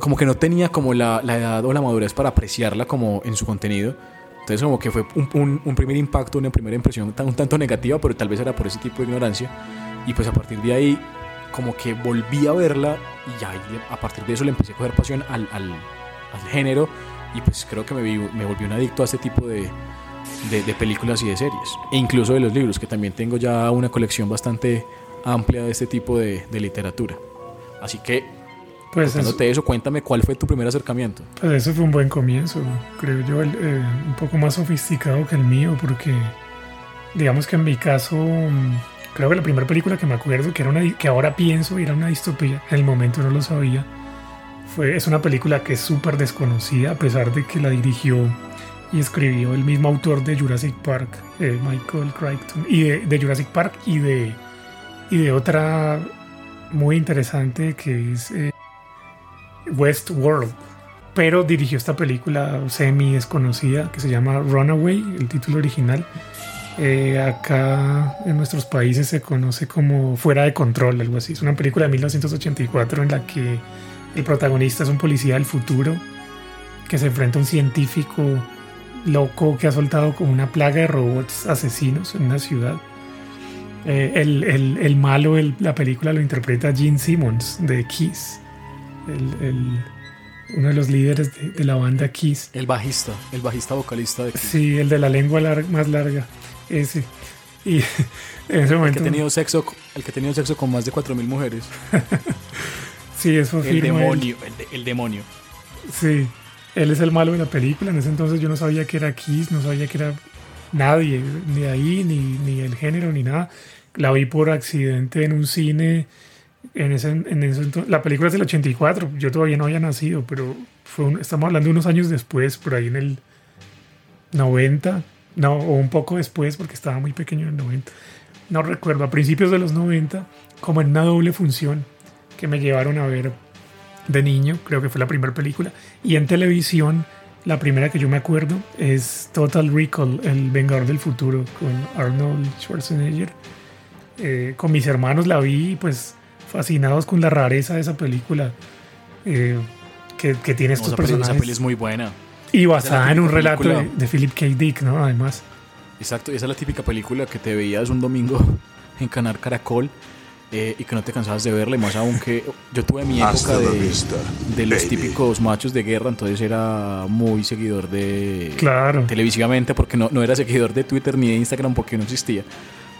como que no tenía como la, la, edad o la madurez para apreciarla como en su contenido. Entonces como que fue un, un, primer impacto, una primera impresión un tanto negativa, pero tal vez era por ese tipo de ignorancia. Y pues a partir de ahí como que volví a verla y ya a partir de eso le empecé a coger pasión al, al, al género y pues creo que me, me volví un adicto a este tipo de, de, de, películas y de series. E incluso de los libros, que también tengo ya una colección bastante amplia de este tipo de, literatura. Así que, pues eso, cuéntame cuál fue tu primer acercamiento. Pues eso fue un buen comienzo, creo yo, eh, un poco más sofisticado que el mío, porque digamos que en mi caso, creo que la primera película que me acuerdo, que, era una, que ahora pienso era una distopía, en el momento no lo sabía, es una película que es súper desconocida, a pesar de que la dirigió y escribió el mismo autor de Jurassic Park, eh, Michael Crichton, y de Jurassic Park y de y de otra muy interesante que es eh, Westworld. Pero dirigió esta película semi desconocida que se llama Runaway, el título original. Eh, acá en nuestros países se conoce como Fuera de Control, algo así. Es una película de 1984 en la que el protagonista es un policía del futuro que se enfrenta a un científico loco que ha soltado como una plaga de robots asesinos en una ciudad eh, el, el, el, malo de la película lo interpreta Gene Simmons de Kiss. El, uno de los líderes de, la banda Kiss. El bajista, el bajista vocalista de Kiss. Sí, el de la lengua más larga, ese. Y en ese momento... El que ha tenido sexo, el que ha tenido sexo con más de 4.000 mujeres. sí, eso El demonio, el, el demonio. Sí, él es el malo de la película. En ese entonces yo no sabía que era Kiss, no sabía que era nadie, ni ahí, ni, ni el género, ni nada. La vi por accidente en un cine. En ese, en ese, la película es del 84, yo todavía no había nacido, pero fue estamos hablando de unos años después, por ahí en el 90, no, o un poco después, porque estaba muy pequeño en el 90. No recuerdo, a principios de los 90, como en una doble función que me llevaron a ver de niño, creo que fue la primera película, y en televisión, la primera que yo me acuerdo es Total Recall, El Vengador del Futuro, con Arnold Schwarzenegger. Eh, con mis hermanos la vi, pues fascinados con la rareza de esa película eh, que, tiene estos personajes. Esa peli es muy buena. Y basada en un relato de, Philip K. Dick, ¿no? Además. Exacto, esa es la típica película que te veías un domingo en Canal Caracol eh, y que no te cansabas de verla, y más aún que yo tuve mi época de, de los típicos machos de guerra, entonces era muy seguidor de claro. televisivamente, porque no, no era seguidor de Twitter ni de Instagram porque no existía,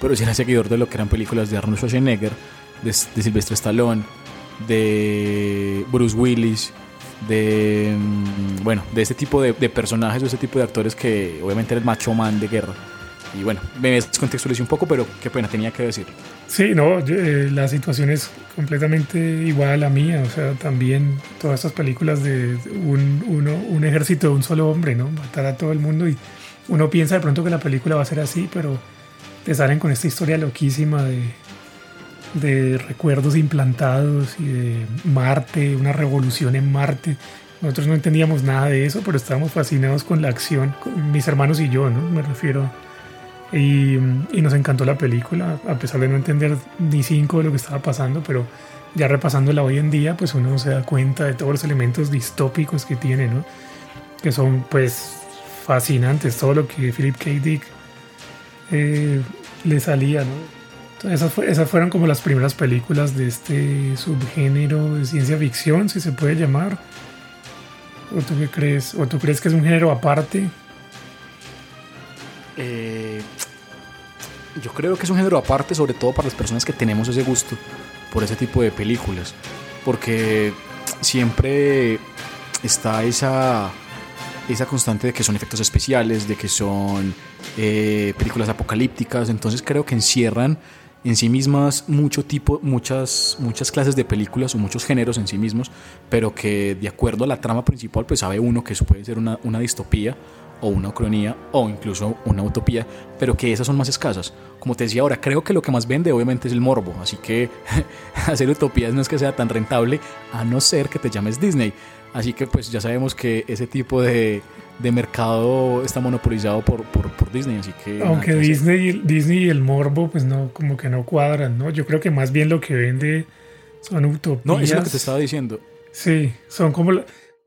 pero sí era seguidor de lo que eran películas de Arnold Schwarzenegger, de, de Sylvester Stallone, de Bruce Willis, de mm, bueno, de este tipo de, de personajes o ese tipo de actores que obviamente era el macho man de guerra. Y bueno, me descontextualicé un poco, pero qué pena, tenía que decir. Sí, no, eh, la situación es completamente igual a la mía. O sea, también todas estas películas de un, uno, un ejército de un solo hombre, ¿no? Matar a todo el mundo y uno piensa de pronto que la película va a ser así, pero te salen con esta historia loquísima de, de recuerdos implantados y de Marte, una revolución en Marte. Nosotros no entendíamos nada de eso, pero estábamos fascinados con la acción, mis hermanos y yo, ¿no? Me refiero y, nos encantó la película, a pesar de no entender ni cinco de lo que estaba pasando, pero ya repasándola hoy en día, pues uno se da cuenta de todos los elementos distópicos que tiene, ¿no? Que son pues fascinantes, todo lo que Philip K. Dick eh, le salía, ¿no? esas, esas fueron como las primeras películas de este subgénero de ciencia ficción, si se puede llamar. ¿O tú qué crees? ¿O tú crees que es un género aparte? Eh, yo creo que es un género aparte, sobre todo para las personas que tenemos ese gusto por ese tipo de películas, porque siempre está esa, esa constante de que son efectos especiales, de que son eh, películas apocalípticas, entonces creo que encierran en sí mismas mucho tipo, muchas, muchas clases de películas o muchos géneros en sí mismos, pero que de acuerdo a la trama principal, pues sabe uno que eso puede ser una, una distopía o una ucronía o incluso una utopía, pero que esas son más escasas. Como te decía ahora, creo que lo que más vende obviamente es el morbo, así que hacer utopías no es que sea tan rentable a no ser que te llames Disney. Así que pues ya sabemos que ese tipo de, de mercado está monopolizado por, por, por Disney, así que... Aunque Disney, Disney y el morbo pues no, como que no cuadran, ¿no? Yo creo que más bien lo que vende son utopías. No, eso es lo que te estaba diciendo. Sí, son como...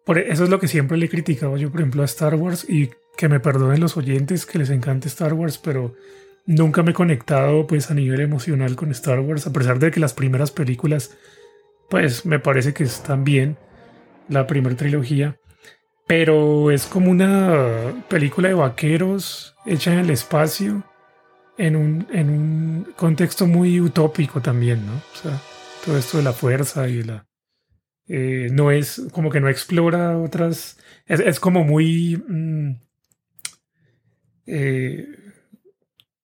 Por eso es lo que siempre le he criticado yo, por ejemplo, a Star Wars y que me perdonen los oyentes que les encante Star Wars, pero nunca me he conectado pues a nivel emocional con Star Wars, a pesar de que las primeras películas pues me parece que están bien, la primera trilogía, pero es como una película de vaqueros hecha en el espacio, en un, en un contexto muy utópico también, ¿no? O sea, todo esto de la fuerza y la eh, no es como que no explora otras. Es, como muy mm, eh,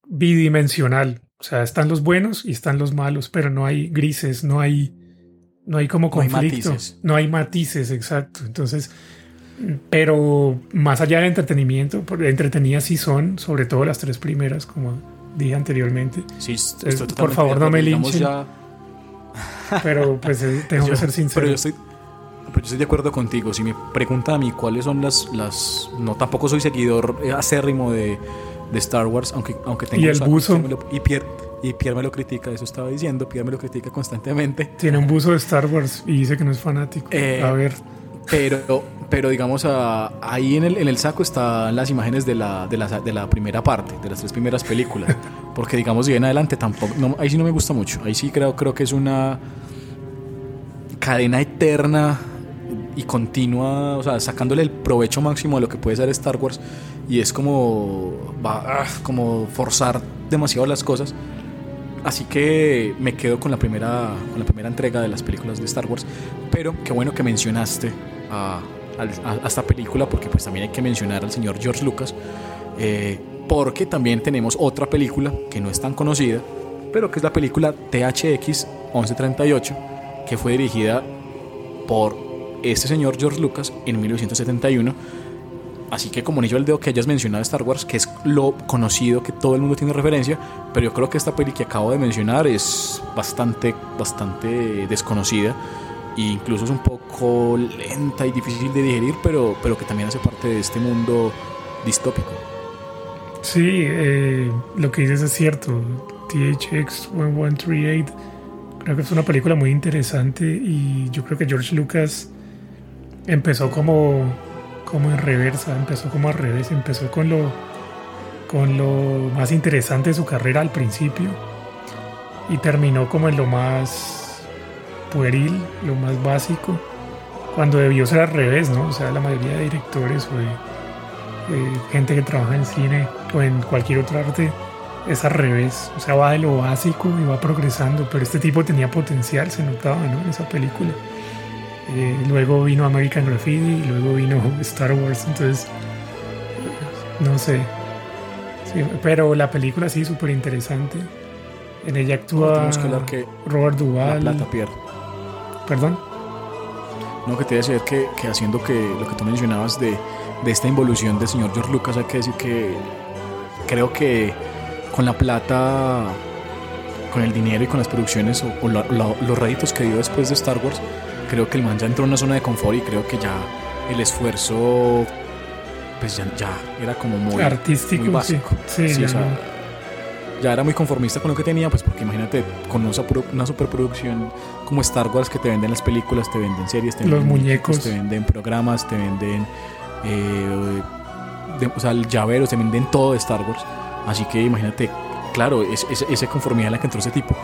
bidimensional. O sea, están los buenos y están los malos, pero no hay grises, no hay, no hay como conflictos, no hay matices, exacto. Entonces, pero más allá del entretenimiento, entretenidas sí son, sobre todo las tres primeras, como dije anteriormente. Sí, por favor, no me linchen. Pero pues eh, tengo que ser sincero. Pero yo, estoy, pero yo estoy de acuerdo contigo. Si me preguntan a mí cuáles son las. las no, tampoco soy seguidor eh, acérrimo de, de Star Wars, aunque, aunque tengo. Y el buzo. y Pierre, y Pierre me lo critica, eso estaba diciendo. Pierre me lo critica constantemente. Tiene un buzo de Star Wars y dice que no es fanático. Eh, a ver. Pero, pero digamos, ahí en el, en el saco están las imágenes de la, de, la, de la primera parte, de las tres primeras películas. Porque, digamos, de en adelante tampoco. ahí sí no me gusta mucho. Ahí sí creo, creo que es una cadena eterna y continua, o sea, sacándole el provecho máximo a lo que puede ser Star Wars y es como va ah, como forzar demasiado las cosas. Así que me quedo con la primera con la primera entrega de las películas de Star Wars, pero qué bueno que mencionaste a, esta película porque pues también hay que mencionar al señor George Lucas eh, porque también tenemos otra película que no es tan conocida, pero que es la película THX 1138 que fue dirigida por este señor George Lucas en 1971. Así que como anillo al dedo que hayas mencionado Star Wars, que es lo conocido que todo el mundo tiene referencia, pero yo creo que esta peli que acabo de mencionar es bastante, bastante desconocida e incluso es un poco lenta y difícil de digerir, pero, pero que también hace parte de este mundo distópico. Sí, eh, lo que dices es cierto. THX 1138 creo que es una película muy interesante y yo creo que George Lucas empezó como, como en reversa, empezó como al revés, empezó con lo, con lo más interesante de su carrera al principio y terminó como en lo más pueril, lo más básico, cuando debió ser al revés, ¿no? O sea, la mayoría de directores o de, gente que trabaja en cine o en cualquier otro arte es al revés, o sea, va de lo básico y va progresando, pero este tipo tenía potencial, se notaba, ¿no? En esa película. Eh, luego vino American Graffiti y luego vino Star Wars. Entonces, no sé. pero la película sí, súper interesante. En ella actúa Robert Duvall. La plata pierde. ¿Perdón? No, que te decía que, que haciendo que lo que tú mencionabas de, de esta involución del señor George Lucas, hay que decir que creo que con la plata, con el dinero y con las producciones o, los réditos que dio después de Star Wars, creo que el man ya entró en una zona de confort y creo que ya el esfuerzo pues ya, ya era como muy artístico básico. Sí, ya, era muy conformista con lo que tenía pues porque imagínate con una, superproducción como Star Wars que te venden las películas te venden series te los muñecos te venden programas te venden eh, o sea llaveros te venden todo de Star Wars así que imagínate claro es, esa conformidad en la que entró ese tipo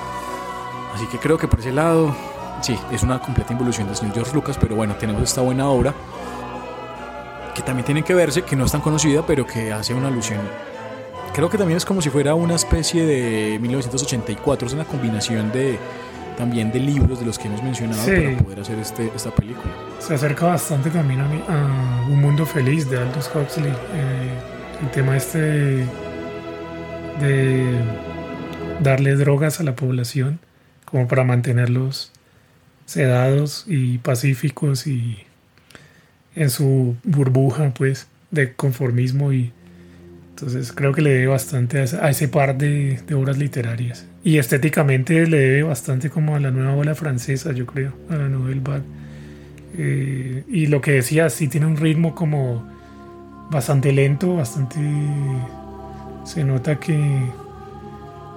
así que creo que por ese lado sí, es una completa involución del señor George Lucas, pero bueno, tenemos esta buena obra que también tiene que verse, que no es tan conocida, pero que hace una alusión. Creo que también es como si fuera una especie de 1984, es una combinación de también de libros de los que hemos mencionado para poder hacer este, esta película. Se acerca bastante también a, Un Mundo Feliz de Aldous Huxley. Eh, el tema este de darle drogas a la población como para mantenerlos sedados y pacíficos y en su burbuja pues de conformismo y entonces creo que le debe bastante a ese, par de, obras literarias y estéticamente le debe bastante como a la nueva ola francesa yo creo a la Nouvelle Vague eh, y lo que decía sí tiene un ritmo como bastante lento bastante se nota que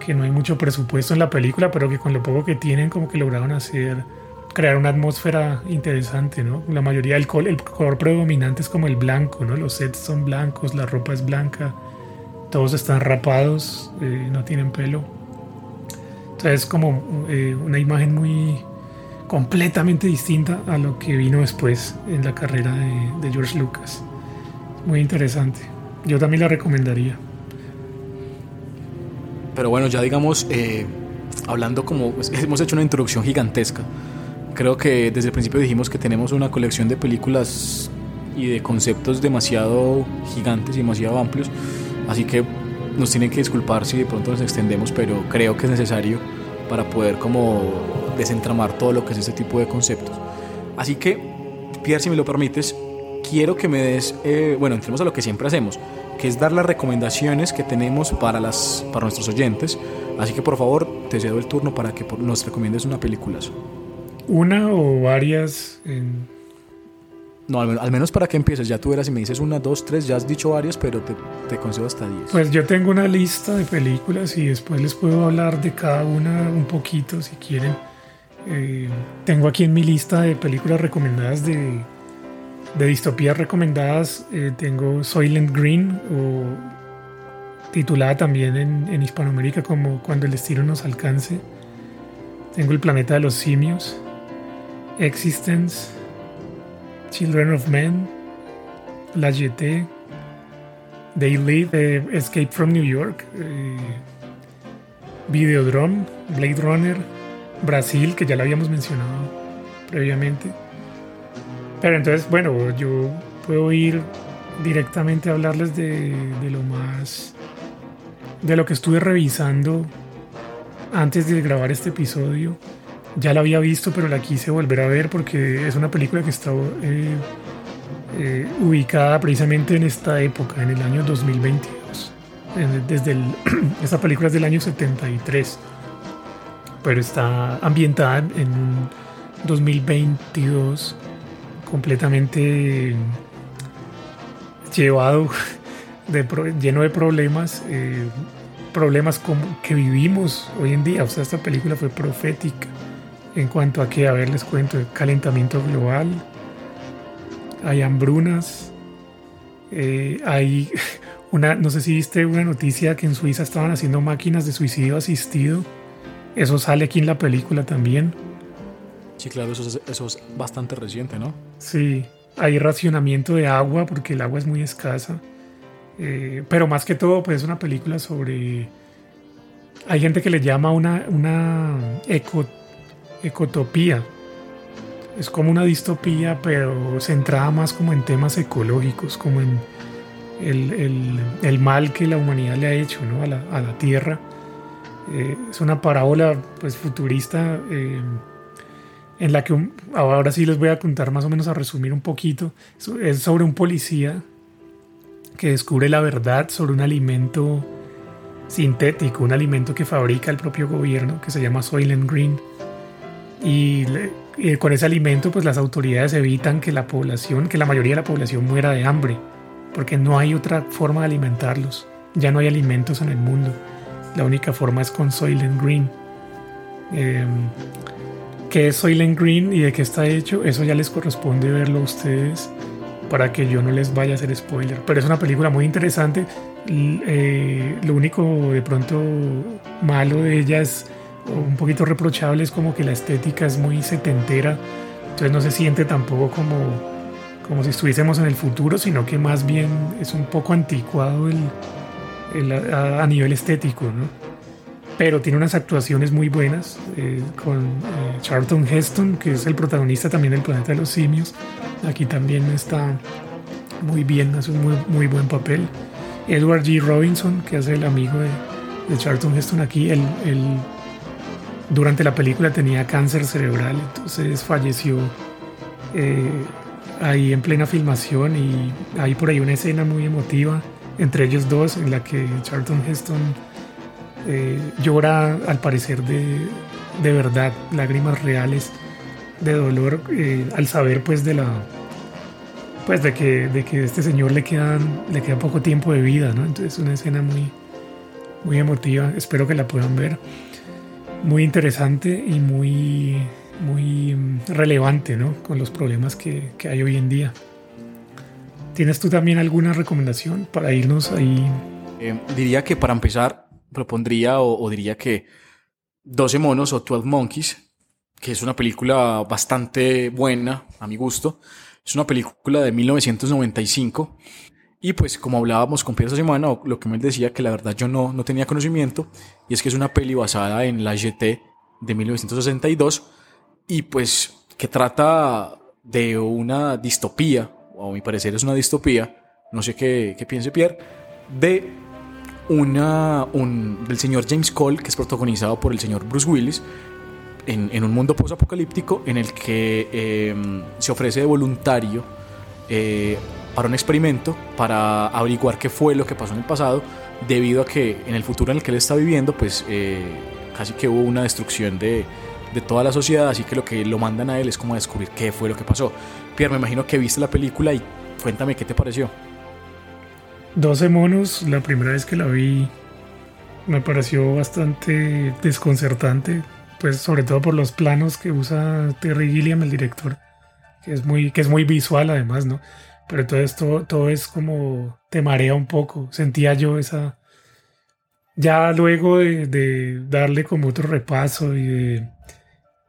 que no hay mucho presupuesto en la película pero que con lo poco que tienen como que lograron hacer crear una atmósfera interesante, ¿no? La mayoría del color, el color predominante es como el blanco, ¿no? Los sets son blancos, la ropa es blanca, todos están rapados, eh, no tienen pelo. Entonces es como eh, una imagen muy completamente distinta a lo que vino después en la carrera de, George Lucas. Muy interesante. Yo también la recomendaría. Pero bueno, ya digamos, eh, hablando como hemos hecho una introducción gigantesca Creo que desde el principio dijimos que tenemos una colección de películas y de conceptos demasiado gigantes y demasiado amplios, así que nos tienen que disculpar si de pronto nos extendemos, pero creo que es necesario para poder como desentramar todo lo que es este tipo de conceptos. Así que, Pierre, si me lo permites, quiero que me des, eh, bueno, entremos a lo que siempre hacemos, que es dar las recomendaciones que tenemos para, las, para nuestros oyentes. Así que por favor, te cedo el turno para que nos recomiendes una película. ¿Una o varias? No, al, menos para que empieces. Ya tú verás si me dices una, dos, tres, ya has dicho varias, pero te, te concedo hasta diez. Pues yo tengo una lista de películas y después les puedo hablar de cada una un poquito si quieren. Eh, tengo aquí en mi lista de películas recomendadas de, de distopías recomendadas. Eh, tengo Soylent Green o titulada también en, Hispanoamérica como Cuando el destino nos alcance. Tengo El planeta de los simios. Existence, Children of Men, La Jetée, They Live, eh, Escape from New York, eh, Videodrome, Blade Runner, Brasil, que ya lo habíamos mencionado previamente. Pero entonces, bueno, yo puedo ir directamente a hablarles de, de lo más, de lo que estuve revisando antes de grabar este episodio. Ya la había visto, pero la quise volver a ver porque es una película que está eh, eh, ubicada precisamente en esta época, en el año 2022. Desde el, esta película es del año 73, pero está ambientada en 2022, completamente llevado, lleno de problemas. Eh, problemas como que vivimos hoy en día. O sea, esta película fue profética en cuanto a que, a ver, les cuento, el calentamiento global, hay hambrunas, eh, hay una, no sé si viste una noticia que en Suiza estaban haciendo máquinas de suicidio asistido. Eso sale aquí en la película también. Sí, claro, eso es, eso es bastante reciente, ¿no? Sí, hay racionamiento de agua porque el agua es muy escasa. Eh, pero más que todo, pues es una película sobre... Hay gente que le llama una, una eco, ecotopía. Es como una distopía, pero centrada más como en temas ecológicos, como en el, el, el mal que la humanidad le ha hecho ¿no? a, la, a, la, Tierra. Eh, es una parábola pues, futurista eh, en la que ahora sí les voy a contar más o menos a resumir un poquito. Es sobre un policía que descubre la verdad sobre un alimento sintético, un alimento que fabrica el propio gobierno, que se llama Soylent Green. Y, con ese alimento, pues las autoridades evitan que la población, que la mayoría de la población muera de hambre, porque no hay otra forma de alimentarlos. Ya no hay alimentos en el mundo. La única forma es con Soylent Green. Eh, ¿Qué es Soylent Green y de qué está hecho? Eso ya les corresponde verlo a ustedes para que yo no les vaya a hacer spoiler. Pero es una película muy interesante. Eh, lo único de pronto malo de ella es un poquito reprochable, es como que la estética es muy setentera. Entonces no se siente tampoco como, como si estuviésemos en el futuro, sino que más bien es un poco anticuado el, a, nivel estético, pero tiene unas actuaciones muy buenas eh, con eh, Charlton Heston, que es el protagonista también del Planeta de los Simios. Aquí también está muy bien, hace un muy, buen papel. Edward G. Robinson, que hace el amigo de, Charlton Heston aquí, él, durante la película tenía cáncer cerebral, entonces falleció eh, ahí en plena filmación y hay por ahí una escena muy emotiva entre ellos dos en la que Charlton Heston eh, llora al parecer de, de, verdad, lágrimas reales de dolor eh, al saber pues de la pues de que, de que este señor le quedan le queda poco tiempo de vida, ¿no? Entonces es una escena muy muy emotiva, espero que la puedan ver. Muy interesante y muy muy mm, relevante, ¿no? Con los problemas que, que hay hoy en día. ¿Tienes tú también alguna recomendación para irnos ahí? Eh, diría que para empezar, propondría o, diría que 12 monos o 12 monkeys, que es una película bastante buena a mi gusto. Es una película de 1995 y pues como hablábamos con Pierre esta semana, lo que me decía que la verdad yo no, no tenía conocimiento y es que es una peli basada en la GT de 1962 y pues que trata de una distopía, o a mi parecer es una distopía, no sé qué, qué piense Pierre, de una, un, del señor James Cole, que es protagonizado por el señor Bruce Willis, en, en un mundo post-apocalíptico en el que em, se ofrece de voluntario eh, para un experimento para averiguar qué fue lo que pasó en el pasado, debido a que en el futuro en el que él está viviendo, pues eh, casi que hubo una destrucción de, de toda la sociedad, así que lo que lo mandan a él es como descubrir qué fue lo que pasó. Pierre, me imagino que viste la película y cuéntame qué te pareció. 12 monos, la primera vez que la vi me pareció bastante desconcertante, pues sobre todo por los planos que usa Terry Gilliam, el director, que es muy, que es muy visual además, ¿no? Pero todo esto, todo es como te marea un poco. Sentía yo esa. Ya luego de, darle como otro repaso y de.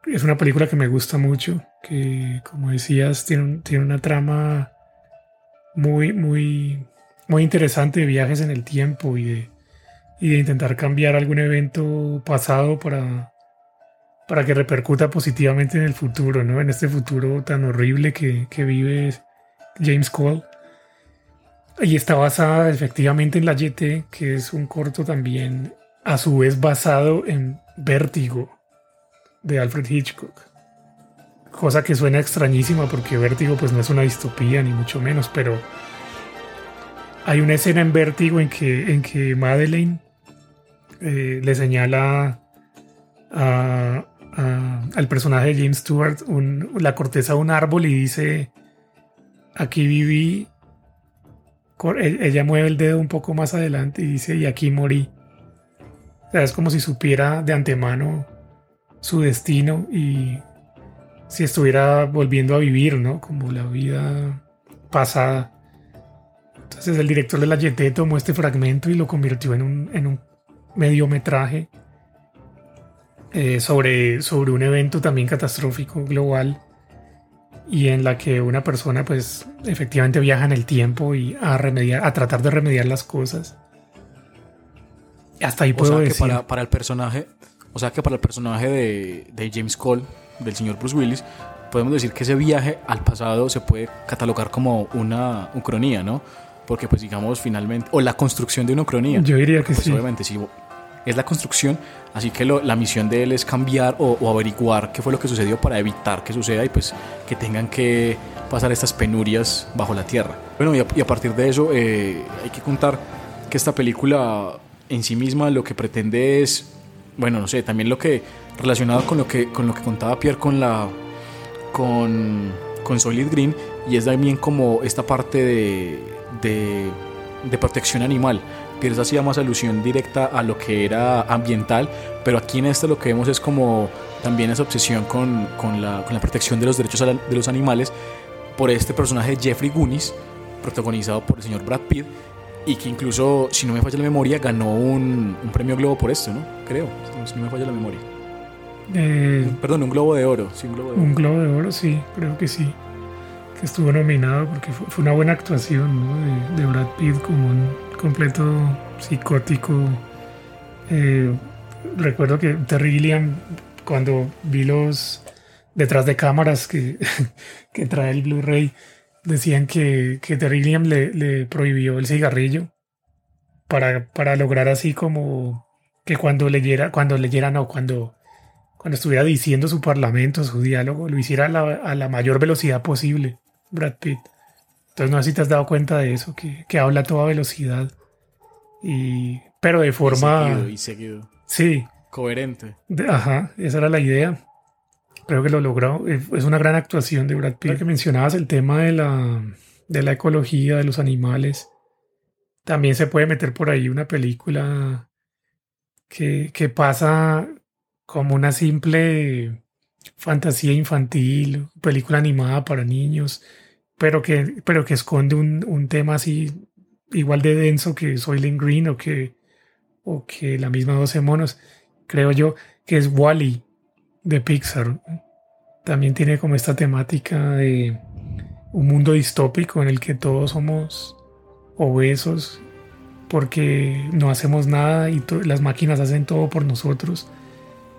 Es una película que me gusta mucho, que como decías tiene, tiene una trama muy, muy, muy interesante de viajes en el tiempo y de, intentar cambiar algún evento pasado para, para que repercuta positivamente en el futuro, ¿no? En este futuro tan horrible que, que James Cole. Y está basada efectivamente en la YT, que es un corto también, a su vez basado en Vértigo, de Alfred Hitchcock. Cosa que suena extrañísima porque Vértigo pues no es una distopía ni mucho menos, pero hay una escena en Vértigo en que, en que Madeleine eh, le señala al personaje de James Stewart la corteza de un árbol y dice, aquí viví, e, ella mueve el dedo un poco más adelante y dice, y aquí morí. O sea, es como si supiera de antemano su destino y si estuviera volviendo a vivir, ¿no? Como la vida pasada. Entonces el director de la YT tomó este fragmento y lo convirtió en un, en un mediometraje eh, sobre, sobre un evento también catastrófico global y en la que una persona pues efectivamente viaja en el tiempo y a remediar, a tratar de remediar las cosas. Hasta ahí puedo decir. para, para, el personaje, o sea que para el personaje de, James Cole, del señor Bruce Willis, podemos decir que ese viaje al pasado se puede catalogar como una ucronía, ¿no? Porque pues digamos finalmente, o la construcción de una ucronía. Yo diría que pues, sí. Obviamente, sí, es la construcción, así que la misión de él es cambiar o, averiguar qué fue lo que sucedió para evitar que suceda y pues que tengan que pasar estas penurias bajo la tierra. Bueno, y a, partir de eso eh, hay que contar que esta película en sí misma lo que pretende es bueno, no sé, también lo que relacionado con lo que con lo que contaba Pierre con la con, con Solid Green y es también como esta parte de, de, protección animal. Pierre hacía más alusión directa a lo que era ambiental, pero aquí en este lo que vemos es como también esa obsesión con, con, la, con la, protección de los derechos de los animales por este personaje Jeffrey Goonis, protagonizado por el señor Brad Pitt, y que incluso, si no me falla la memoria, ganó un, premio Globo por esto, ¿no? Creo, si no me falla la memoria. Eh, Perdón, un Globo de Oro. Sí, un, globo de, un globo de Oro, sí, creo que sí. Estuvo nominado porque fue, una buena actuación de, Brad Pitt como un completo psicótico. Eh, recuerdo que Terry Gilliam, cuando vi los detrás de cámaras que, que trae el Blu-ray, decían que, que Terry Gilliam le, prohibió el cigarrillo para, para lograr así como que cuando leyera, cuando leyera, no, cuando, cuando estuviera diciendo su parlamento, su diálogo, lo hiciera a la, mayor velocidad posible, Brad Pitt. Entonces no sé si te has dado cuenta de eso, que, que habla a toda velocidad. Y, pero de forma... Y seguido. Sí. Coherente. ajá, esa era la idea. Creo que lo logró. Es una gran actuación de Brad Pitt. que mencionabas el tema de la, de la ecología, de los animales. También se puede meter por ahí una película que, que pasa como una simple fantasía infantil, película animada para niños, pero que, pero que esconde un, un tema así igual de denso que Soylent Green o que, o que la misma 12 monos, creo yo, que es Wally de Pixar. También tiene como esta temática de un mundo distópico en el que todos somos obesos porque no hacemos nada y las máquinas hacen todo por nosotros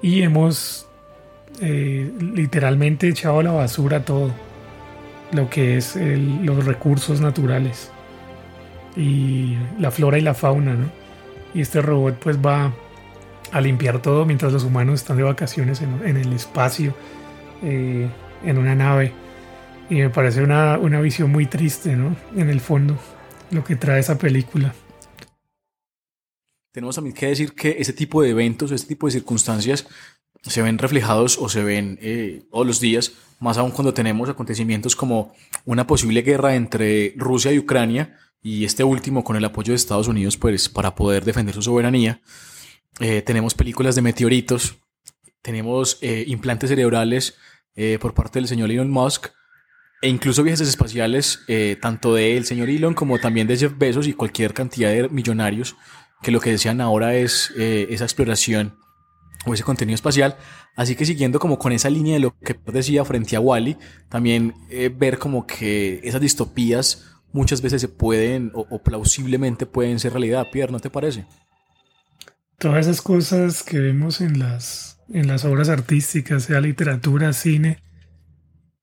y hemos eh, literalmente echado a la basura todo lo que es los recursos naturales y la flora y la fauna, ¿no? Y este robot pues va a limpiar todo mientras los humanos están de vacaciones en, el espacio, eh, en una nave. Y me parece una, una visión muy triste, ¿no? En el fondo, lo que trae esa película. Tenemos también que decir que ese tipo de eventos, este tipo de circunstancias se ven reflejados o se ven eh, todos los días, más aún cuando tenemos acontecimientos como una posible guerra entre Rusia y Ucrania, y este último con el apoyo de Estados Unidos pues, para poder defender su soberanía. Eh, tenemos películas de meteoritos, tenemos eh, implantes cerebrales por parte del señor Elon Musk, e incluso viajes espaciales, tanto del señor Elon como también de Jeff Bezos y cualquier cantidad de millonarios que lo que desean ahora es esa exploración o ese contenido espacial. Así que siguiendo como con esa línea de lo que decía frente a Wally, también eh, ver como que esas distopías muchas veces se pueden o, plausiblemente pueden ser realidad, Pierre, ¿no te parece? Todas esas cosas que vemos en las, en las obras artísticas, sea literatura, cine,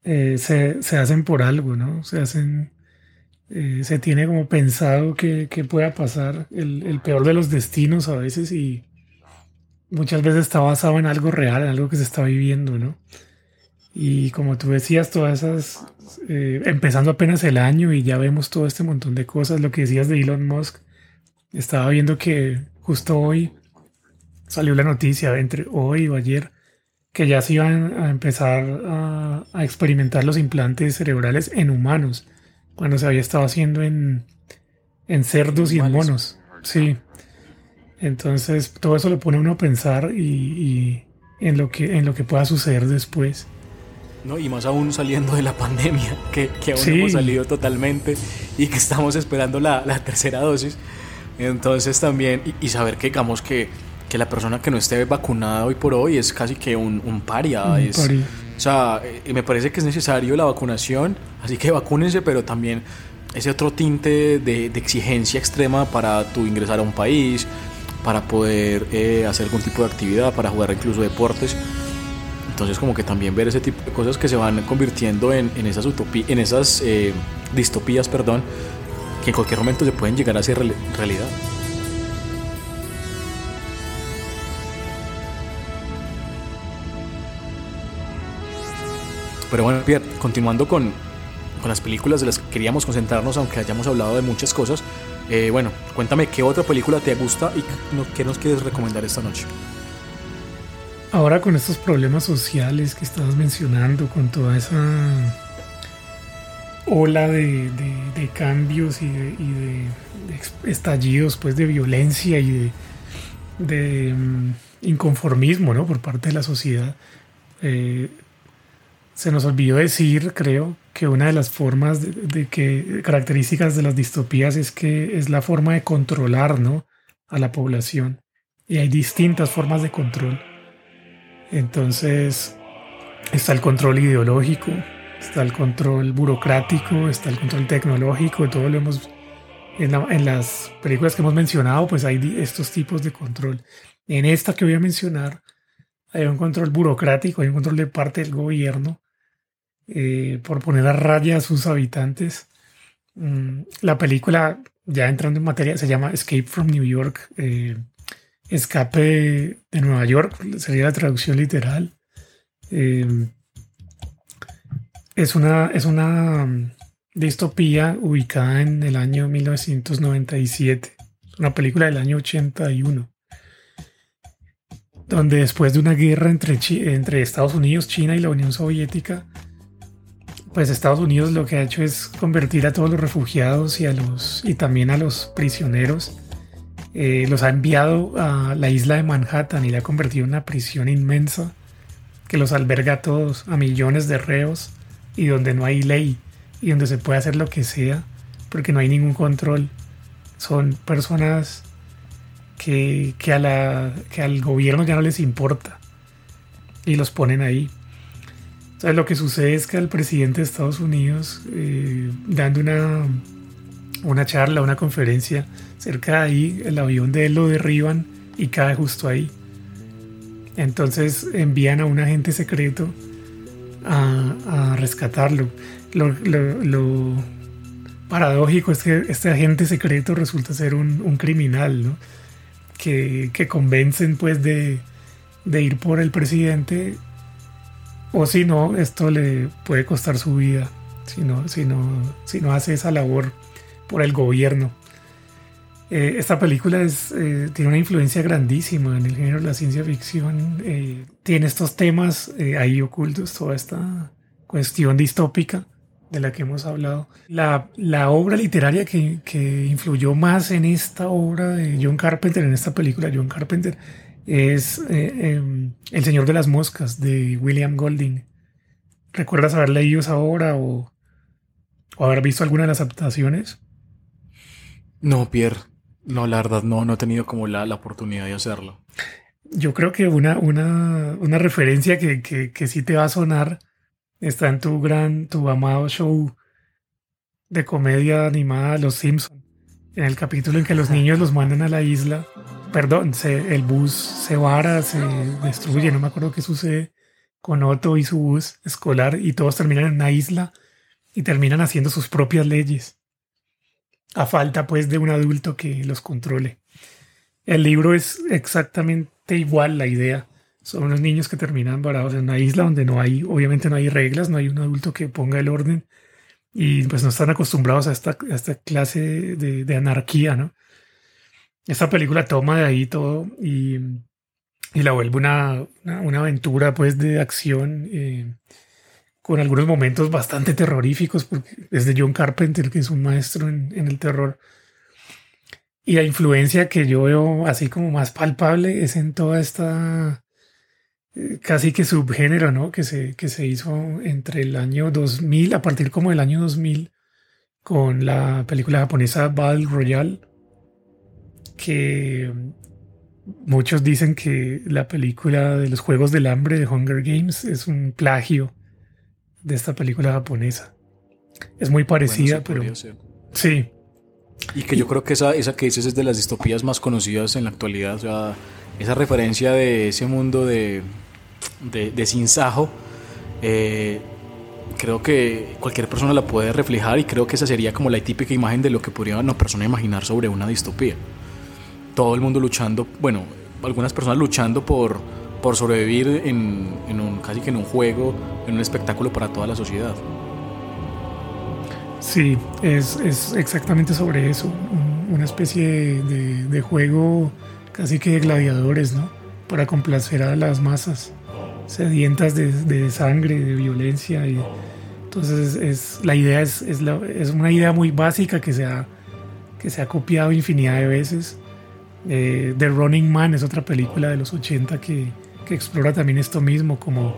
eh, se, hacen por algo, ¿no? Se hacen, eh, se tiene como pensado que, pueda pasar el, el, peor de los destinos a veces y muchas veces está basado en algo real, en algo que se está viviendo, ¿no? Y como tú decías, todas esas, eh, empezando apenas el año y ya vemos todo este montón de cosas, lo que decías de Elon Musk, estaba viendo que justo hoy salió la noticia, entre hoy o ayer, que ya se iban a empezar a, experimentar los implantes cerebrales en humanos, cuando se había estado haciendo en, en cerdos y en monos. Sí. Entonces todo eso lo pone uno a pensar y, en, lo que, en lo que pueda suceder después. No, y más aún saliendo de la pandemia, que, que aún hemos salido totalmente y que estamos esperando la, la tercera dosis. Entonces también, y, saber que digamos que, que, la persona que no esté vacunada hoy por hoy es casi que un, un paria. es, O sea, eh, me parece que es necesario la vacunación, así que vacúnense, pero también ese otro tinte de, de exigencia extrema para tu ingresar a un país, para poder eh, hacer algún tipo de actividad, para jugar incluso deportes. Entonces como que también ver ese tipo de cosas que se van convirtiendo en, esas utopías, en esas eh, distopías, perdón, que en cualquier momento se pueden llegar a ser realidad. Pero bueno, Pierre, continuando con, con las películas de las que queríamos concentrarnos, aunque hayamos hablado de muchas cosas, eh, bueno, cuéntame qué otra película te gusta y qué nos quieres recomendar esta noche. Ahora con estos problemas sociales que estabas mencionando, con toda esa ola de, cambios y, de, estallidos pues de violencia y de, mm, inconformismo ¿no? por parte de la sociedad. Eh, se nos olvidó decir, creo, que una de las formas de, que características de las distopías es que es la forma de controlar ¿no? a la población. Y hay distintas formas de control. Entonces, está el control ideológico, está el control burocrático, está el control tecnológico, todo lo hemos... En, en las películas que hemos mencionado, pues hay estos tipos de control. En esta que voy a mencionar, hay un control burocrático, hay un control de parte del gobierno eh, por poner a raya a sus habitantes. Mm, la película, ya entrando en materia, se llama Escape from New York. Eh, escape de Nueva York, sería la traducción literal. Eh, es una, es una mm, distopía ubicada en el año 1997. Una película del año 81 donde después de una guerra entre, entre Estados Unidos, China y la Unión Soviética, pues Estados Unidos lo que ha hecho es convertir a todos los refugiados y a los y también a los prisioneros eh, los ha enviado a la isla de Manhattan y la ha convertido en una prisión inmensa que los alberga a todos, a millones de reos y donde no hay ley y donde se puede hacer lo que sea porque no hay ningún control. Son personas que, que, a la, que al gobierno ya no les importa y los ponen ahí lo que sucede es que al presidente de Estados Unidos, eh, dando una, una charla, una conferencia cerca de ahí, el avión de él lo derriban y cae justo ahí. Entonces envían a un agente secreto a, rescatarlo. Lo, paradójico es que este agente secreto resulta ser un, criminal, ¿no? Que, convencen pues de, de ir por el presidente o si no, esto le puede costar su vida si no, si no, si no hace esa labor por el gobierno. Eh, esta película es, eh, tiene una influencia grandísima en el género de la ciencia ficción. Eh, tiene estos temas ahí ocultos, toda esta cuestión distópica de la que hemos hablado. La, la obra literaria que, que, influyó más en esta obra de John Carpenter, en esta película John Carpenter, es eh, em, El Señor de las Moscas de William Golding. ¿Recuerdas haber leído esa obra o, haber visto alguna de las adaptaciones? No, Pierre. No, la verdad, no, no he tenido como la, oportunidad de hacerlo. yo creo que una, una, una referencia que, que, que, sí te va a sonar está en tu gran, tu amado show de comedia animada Los Simpsons. En el capítulo en que los niños los mandan a la isla, perdón, se, el bus se vara, se destruye, no me acuerdo qué sucede con Otto y su bus escolar y todos terminan en una isla y terminan haciendo sus propias leyes. A falta pues de un adulto que los controle. El libro es exactamente igual la idea. Son unos niños que terminan varados en una isla donde no hay, obviamente no hay reglas, no hay un adulto que ponga el orden y pues no están acostumbrados a esta, esta clase de, anarquía, ¿no? Esta película toma de ahí todo y, la vuelve una, una, aventura pues de acción eh, con algunos momentos bastante terroríficos porque es de John Carpenter que es un maestro en, en el terror y la influencia que yo veo así como más palpable es en toda esta eh, casi que subgénero, ¿no? Que se, que se hizo entre el año 2000, a partir como del año 2000, con la película japonesa Battle Royale, que muchos dicen que la película de los Juegos del Hambre de Hunger Games es un plagio de esta película japonesa. Es muy parecida, pero... Sí, y que yo creo que esa, esa que dices es de las distopías más conocidas en la actualidad. O sea, esa referencia de ese mundo de, de, de sinsajo, eh, creo que cualquier persona la puede reflejar y creo que esa sería como la típica imagen de lo que podría una persona imaginar sobre una distopía. Todo el mundo luchando, bueno, algunas personas luchando por, por sobrevivir en, en un, casi que en un juego, en un espectáculo para toda la sociedad. Sí, es, es exactamente sobre eso, una especie de, juego casi que de gladiadores, ¿no? Para complacer a las masas sedientas de, sangre, de violencia. Y, entonces, es, la idea es, es, es, una idea muy básica que se ha, que se ha copiado infinidad de veces. Eh, The Running Man es otra película de los 80 que, que explora también esto mismo, como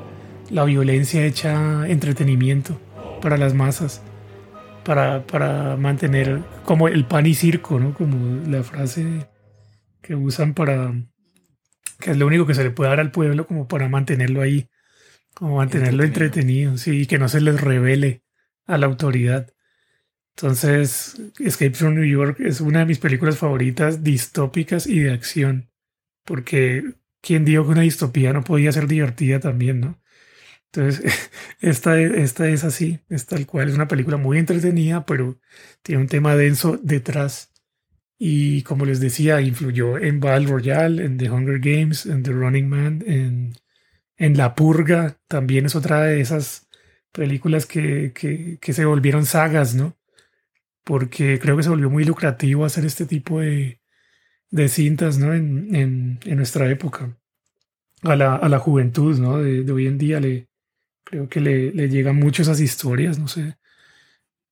la violencia hecha entretenimiento para las masas para, para mantener como el pan y circo, ¿no? Como la frase que usan para, que es lo único que se le puede dar al pueblo como para mantenerlo ahí, como mantenerlo entretenido, sí, y que no se les revele a la autoridad. Entonces, Escape from New York es una de mis películas favoritas distópicas y de acción, porque quien dijo que una distopía no podía ser divertida también, ¿no? Entonces, esta, esta es así, es tal cual, es una película muy entretenida, pero tiene un tema denso detrás. Y como les decía, influyó en Battle Royale, en The Hunger Games, en The Running Man, en, en La Purga, también es otra de esas películas que, que, que, se volvieron sagas, ¿no? Porque creo que se volvió muy lucrativo hacer este tipo de, de cintas, ¿no? En, en, en nuestra época. A la, a la juventud, ¿no? De, de hoy en día le, Creo que le, le llegan mucho esas historias, no sé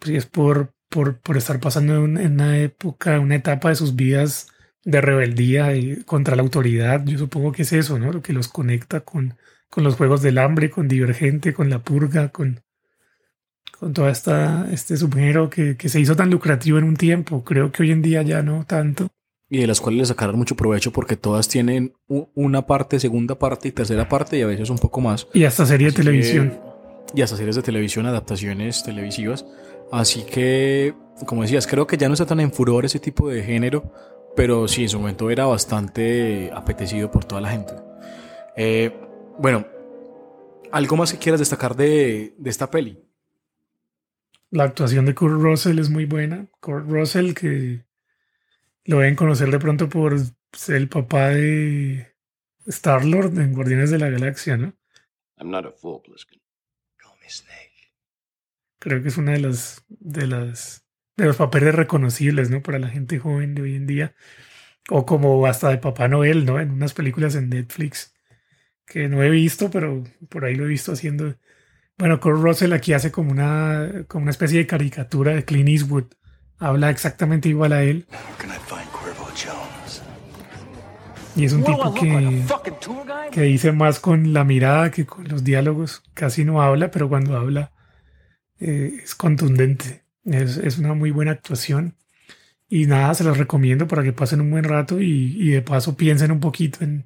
si es por, por, por estar pasando en, una época, una etapa de sus vidas de rebeldía contra la autoridad. Yo supongo que es eso, ¿no? Lo que los conecta con, con los Juegos del Hambre, con Divergente, con La Purga, con, con toda esta, este subgénero que, que se hizo tan lucrativo en un tiempo. Creo que hoy en día ya no tanto y de las cuales le sacaron mucho provecho porque todas tienen una parte, segunda parte y tercera parte y a veces un poco más. Y hasta series de televisión. y hasta series de televisión, adaptaciones televisivas. Así que, como decías, creo que ya no está tan en furor ese tipo de género, pero sí, en su momento era bastante apetecido por toda la gente. Eh, bueno, ¿algo más que quieras destacar de, de esta peli? La actuación de Kurt Russell es muy buena. Kurt Russell que lo deben conocer de pronto por ser el papá de Star-Lord en Guardianes de la Galaxia, ¿no? Creo que es una de las, de las de los papeles reconocibles, ¿no? Para la gente joven de hoy en día. O como hasta de Papá Noel, ¿no? En unas películas en Netflix que no he visto, pero por ahí lo he visto haciendo. Bueno, Kurt Russell aquí hace como una, como una especie de caricatura de Clint Eastwood habla exactamente igual a él. Y es un tipo que, que dice más con la mirada que con los diálogos. Casi no habla, pero cuando habla eh, es contundente. Es, es, una muy buena actuación. Y nada, se los recomiendo para que pasen un buen rato y, y de paso piensen un poquito en,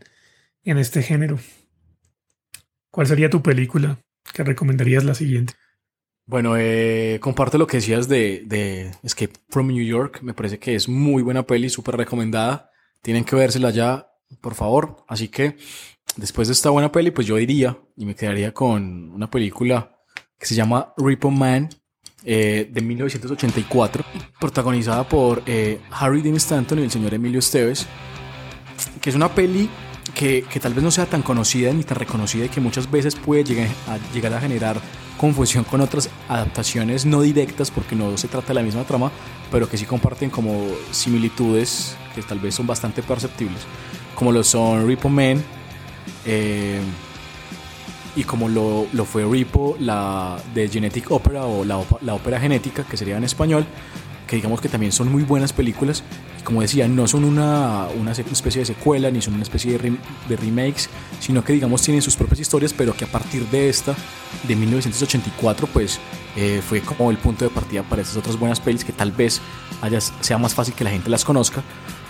en este género. ¿Cuál sería tu película que recomendarías la siguiente? Bueno, eh, comparto lo que decías de, de, Escape from New York. Me parece que es muy buena peli, súper recomendada. Tienen que vérsela ya, por favor. Así que después de esta buena peli, pues yo iría y me quedaría con una película que se llama Repo Man eh, de 1984, protagonizada por eh, Harry Dean Stanton y el señor Emilio Esteves, que es una peli que, que, tal vez no sea tan conocida ni tan reconocida y que muchas veces puede llegar a, llegar a generar confusión con otras adaptaciones no directas porque no se trata de la misma trama, pero que sí comparten como similitudes que tal vez son bastante perceptibles, como lo son Repo Man, eh, y como lo, lo, fue Repo, la de Genetic Opera o la, la, ópera genética, que sería en español, que digamos que también son muy buenas películas. Como decía, no son una, una especie de secuela ni son una especie de, de, remakes, sino que digamos tienen sus propias historias, pero que a partir de esta, de 1984, pues eh, fue como el punto de partida para estas otras buenas pelis que tal vez haya, sea más fácil que la gente las conozca.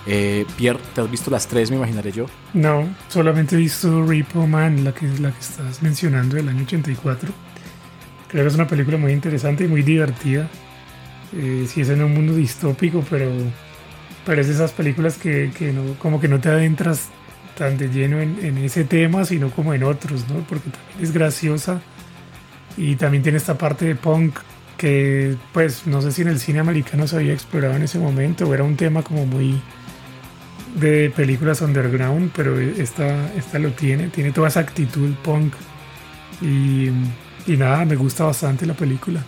Eh, Pierre, ¿te has visto las tres, me imaginaré yo? No, solamente he visto Repo Man, la que, la que estás mencionando del año 84. Creo que es una película muy interesante y muy divertida. Eh, sí es en un mundo distópico, pero, pero es esas películas que, que no, como que no te adentras tan de lleno en, ese tema, sino como en otros, ¿no? Porque es graciosa y también tiene esta parte de punk que, pues, no sé si en el cine americano se había explorado en ese momento o era un tema como muy de películas underground, pero esta, esta lo tiene, tiene toda esa actitud punk. Y, y nada, me gusta bastante la película.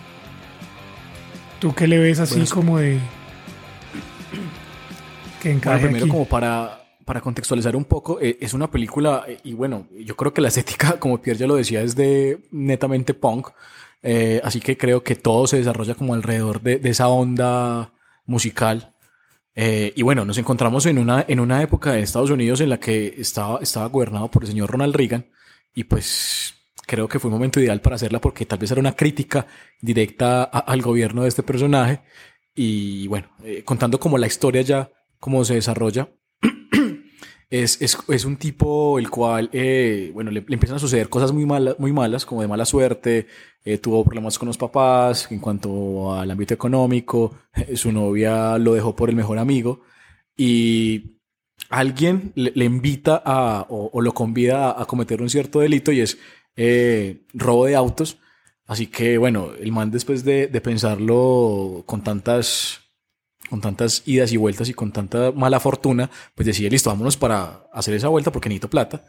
¿Tú qué le ves así como de... que encaja primero como para, para contextualizar un poco, eh, es una película, eh, y bueno, yo creo que la estética, como Pierre ya lo decía, es de netamente punk. Eh, así que creo que todo se desarrolla como alrededor de, de esa onda musical. Eh, y bueno, nos encontramos en una, en una época de Estados Unidos en la que estaba, estaba gobernado por el señor Ronald Reagan y pues creo que fue un momento ideal para hacerla porque tal vez era una crítica directa al gobierno de este personaje. Y bueno, eh, contando como la historia ya, cómo se desarrolla, es, es, es, un tipo el cual, eh, bueno, le, le, empiezan a suceder cosas muy, malas muy malas, como de mala suerte, eh, tuvo problemas con los papás en cuanto al ámbito económico, su novia lo dejó por el mejor amigo y alguien le, le invita a, o, o, lo convida a, a, cometer un cierto delito y es eh, robo de autos. Así que bueno, el man después de, de pensarlo con tantas con tantas idas y vueltas y con tanta mala fortuna, pues decide, listo, vámonos para hacer esa vuelta porque necesito plata.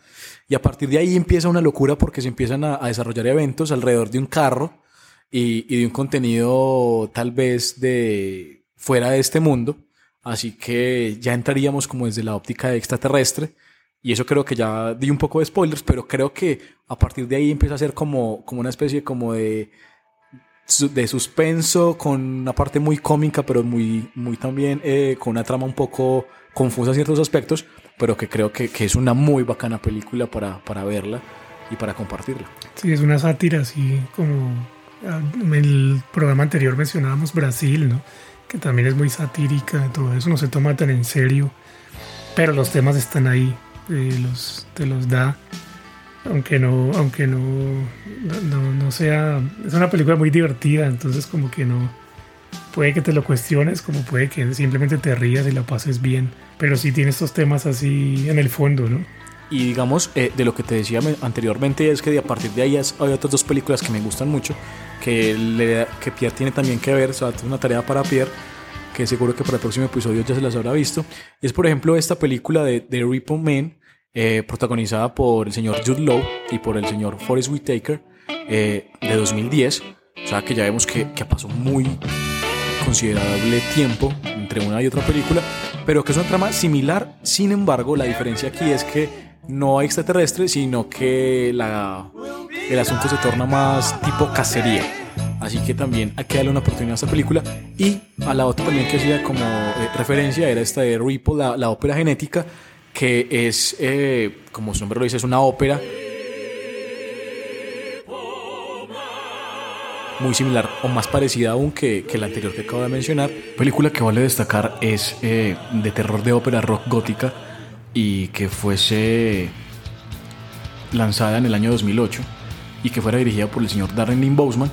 Y a partir de ahí empieza una locura porque se empiezan a, a desarrollar eventos alrededor de un carro y, y, de un contenido tal vez de fuera de este mundo. Así que ya entraríamos como desde la óptica extraterrestre. Y eso creo que ya di un poco de spoilers, pero creo que a partir de ahí empieza a ser como, como una especie como de de suspenso, con una parte muy cómica, pero muy, muy también eh, con una trama un poco confusa en ciertos aspectos, pero que creo que, que es una muy bacana película para, para, verla y para compartirla. Sí, es una sátira, así como ah, en el programa anterior mencionábamos Brasil, ¿no? que también es muy satírica, todo eso no se toma tan en serio, pero los temas están ahí, eh, los, te los da aunque no, aunque no, no, no, sea, es una película muy divertida, entonces como que no, puede que te lo cuestiones, como puede que simplemente te rías y la pases bien, pero sí tiene estos temas así en el fondo, ¿no? Y digamos, eh, de lo que te decía anteriormente, es que a partir de ahí hay otras dos películas que me gustan mucho, que, le, que Pierre tiene también que ver, o sea, es una tarea para Pierre, que seguro que para el próximo episodio ya se las habrá visto. Es, por ejemplo, esta película de, de Repo Man, eh, protagonizada por el señor Jude Law y por el señor Forrest Whitaker, eh, de 2010. O sea que ya vemos que, que, pasó muy considerable tiempo entre una y otra película, pero que es una trama similar. Sin embargo, la diferencia aquí es que no hay extraterrestre, sino que la, el asunto se torna más tipo cacería. Así que también hay que darle una oportunidad a esta película. Y a la otra también que hacía como eh, referencia era esta de Ripple, la, la ópera genética, que es, eh, como su nombre lo dice, es una ópera muy similar o más parecida aún que, que la anterior que acabo de mencionar. Película que vale destacar es eh, de terror de ópera rock gótica y que fuese lanzada en el año 2008 y que fuera dirigida por el señor Darren Lynn Bousman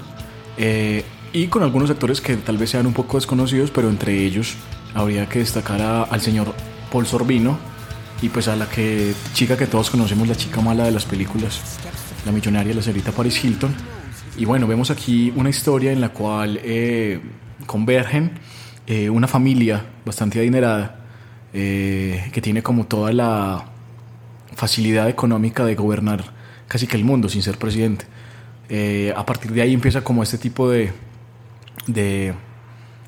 eh, y con algunos actores que tal vez sean un poco desconocidos, pero entre ellos habría que destacar al señor Paul Sorbino y pues a la chica que todos conocemos, la chica mala de las películas, la millonaria, la señorita Paris Hilton. Y bueno, vemos aquí una historia en la cual eh, convergen eh, una familia bastante adinerada que tiene como toda la facilidad económica de gobernar casi que el mundo sin ser presidente. Eh, a partir de ahí empieza como este tipo de, de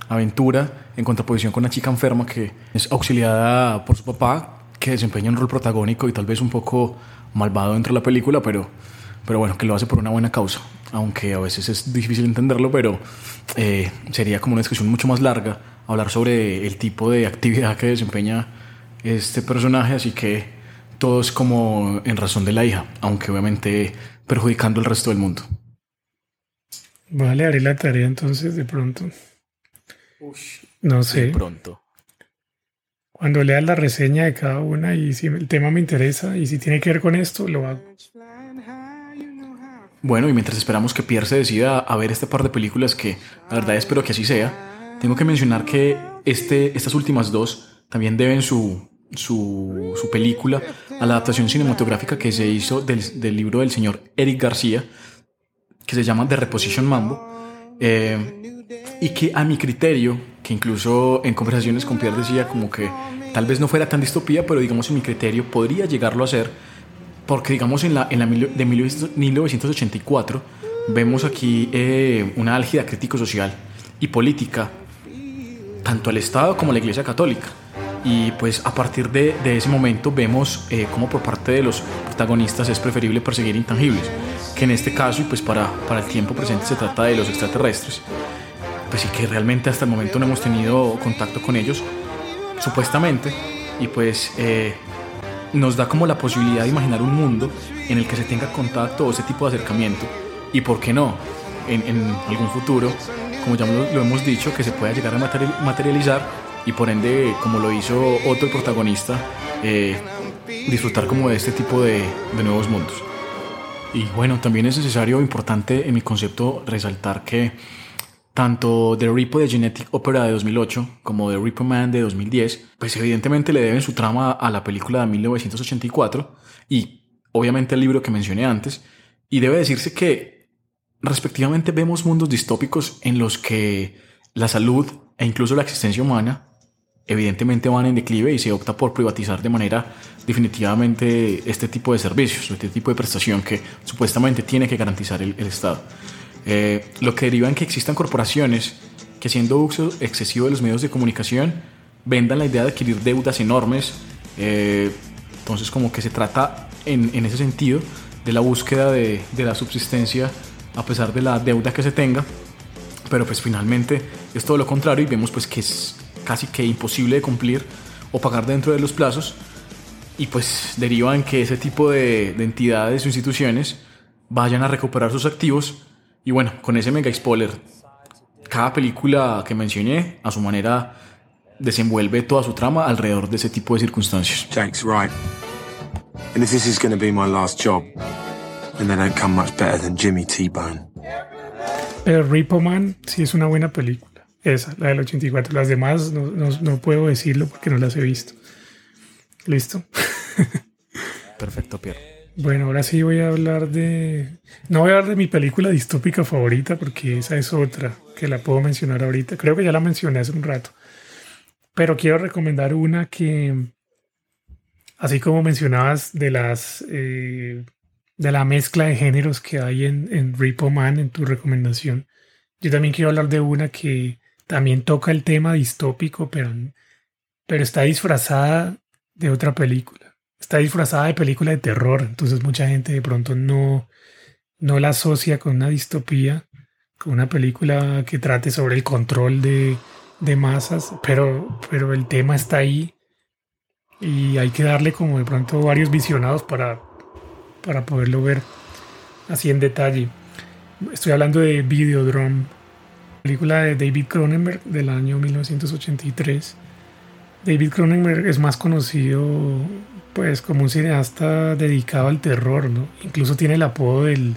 aventura en contraposición con una chica enferma que es auxiliada por su papá, que desempeña un rol protagónico y tal vez un poco malvado dentro de la película, pero, pero bueno, que lo hace por una buena causa. Aunque a veces es difícil entenderlo, pero eh, sería como una discusión mucho más larga hablar sobre el tipo de actividad que desempeña este personaje, así que todo es como en razón de la hija, aunque obviamente perjudicando al resto del mundo. Vale, haré la tarea entonces de pronto. no sé. De pronto. Cuando leas la reseña de cada una y si el tema me interesa y si tiene que ver con esto, lo hago. Bueno, y mientras esperamos que Pierre se decida a ver este par de películas, que la verdad espero que así sea, tengo que mencionar que este, estas últimas dos también deben su, su, su, película a la adaptación cinematográfica que se hizo del, del, libro del señor Eric García, que se llama The Reposition Mambo, eh, y que a mi criterio, que incluso en conversaciones con Pierre decía como que tal vez no fuera tan distopía, pero digamos en mi criterio podría llegarlo a ser, porque digamos en la, en la de 1984 vemos aquí eh, una álgida crítico social y política, tanto al Estado como a la Iglesia Católica. Y pues a partir de, de ese momento vemos eh, cómo por parte de los protagonistas es preferible perseguir intangibles, que en este caso y pues para, para el tiempo presente se trata de los extraterrestres, pues sí que realmente hasta el momento no hemos tenido contacto con ellos, supuestamente, y pues eh, nos da como la posibilidad de imaginar un mundo en el que se tenga contacto o ese tipo de acercamiento, y por qué no, en, en algún futuro, como ya lo, lo hemos dicho, que se pueda llegar a materializar y por ende, como lo hizo otro protagonista, eh, disfrutar como de este tipo de, de nuevos mundos. Y bueno, también es necesario, importante en mi concepto, resaltar que tanto The Repo de Genetic Opera de 2008 como The Repo Man de 2010, pues evidentemente le deben su trama a la película de 1984 y obviamente el libro que mencioné antes. Y debe decirse que respectivamente vemos mundos distópicos en los que la salud e incluso la existencia humana evidentemente van en declive y se opta por privatizar de manera definitivamente este tipo de servicios, este tipo de prestación que supuestamente tiene que garantizar el, Estado. Eh, lo que deriva en que existan corporaciones que haciendo uso excesivo de los medios de comunicación vendan la idea de adquirir deudas enormes. Eh, entonces como que se trata en, en, ese sentido de la búsqueda de, de la subsistencia a pesar de la deuda que se tenga. Pero pues finalmente es todo lo contrario y vemos pues que es casi que imposible de cumplir o pagar dentro de los plazos y pues deriva en que ese tipo de, de entidades o instituciones vayan a recuperar sus activos y bueno, con ese mega spoiler, cada película que mencioné a su manera desenvuelve toda su trama alrededor de ese tipo de circunstancias. Jake's right. And if this is going to be my last job, then they don't come much better than Jimmy T-Bone. Pero Repo Man sí es una buena película. Esa, la del 84. Las demás no, no, puedo decirlo porque no las he visto. ¿Listo? Perfecto, Pierre. Bueno, ahora sí voy a hablar de... No voy a hablar de mi película distópica favorita porque esa es otra que la puedo mencionar ahorita. Creo que ya la mencioné hace un rato. Pero quiero recomendar una que, así como mencionabas de las... Eh, de la mezcla de géneros que hay en, en Repo Man, en tu recomendación, yo también quiero hablar de una que también toca el tema distópico, pero, pero está disfrazada de otra película. Está disfrazada de película de terror, entonces mucha gente de pronto no, no la asocia con una distopía, con una película que trate sobre el control de, de masas, pero, pero el tema está ahí y hay que darle como de pronto varios visionados para, para poderlo ver así en detalle. Estoy hablando de Videodrome película de David Cronenberg del año 1983. David Cronenberg es más conocido pues como un cineasta dedicado al terror, ¿no? Incluso tiene el apodo del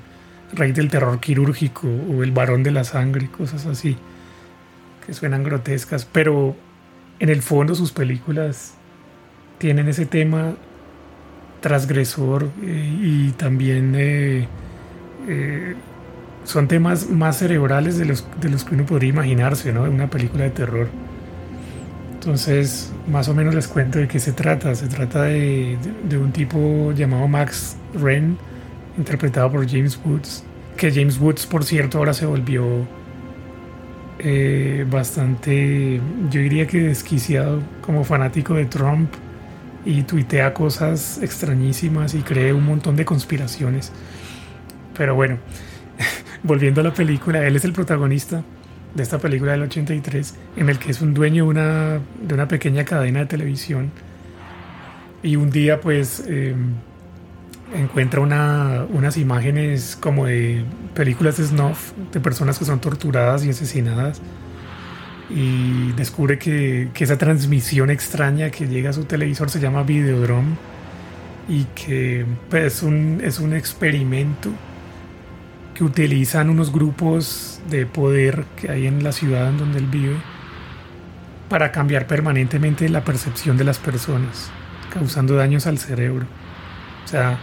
rey del terror quirúrgico o el varón de la sangre, cosas así, que suenan grotescas, pero en el fondo sus películas tienen ese tema transgresor eh, y también eh, eh, son temas más cerebrales de los, de los que uno podría imaginarse, ¿no? Una película de terror. Entonces, más o menos les cuento de qué se trata. Se trata de, un tipo llamado Max Wren, interpretado por James Woods, que James Woods, por cierto, ahora se volvió eh, bastante, yo diría que desquiciado como fanático de Trump y tuitea cosas extrañísimas y cree un montón de conspiraciones. Pero bueno, volviendo a la película, él es el protagonista de esta película del 83, en el que es un dueño de una, de una pequeña cadena de televisión. Y un día pues em, encuentra una, unas imágenes como de películas snuff, de personas que son torturadas y asesinadas. Y descubre que, que esa transmisión extraña que llega a su televisor se llama Videodrome y que pues, es, un, es un experimento que utilizan unos grupos de poder que hay en la ciudad en donde él vive para cambiar permanentemente la percepción de las personas, causando daños al cerebro. O sea,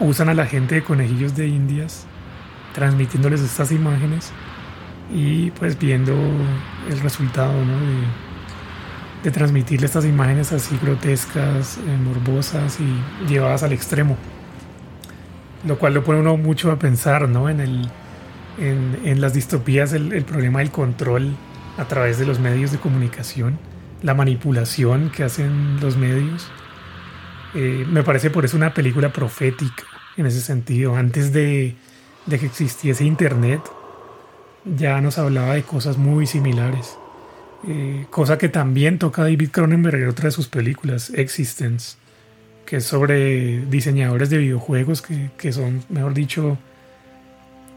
usan a la gente de conejillos de indias, transmitiéndoles estas imágenes y pues viendo el resultado de, transmitirle estas imágenes así grotescas, eh, morbosas y llevadas al extremo lo cual lo pone uno mucho a pensar, ¿no? En, el, en, las distopías, el, problema del control a través de los medios de comunicación, la manipulación que hacen los medios. Eh, me parece por eso una película profética en ese sentido. Antes de, de que existiese Internet, ya nos hablaba de cosas muy similares. Eh, cosa que también toca David Cronenberg en otra de sus películas, Existence que es sobre diseñadores de videojuegos que, son, mejor dicho,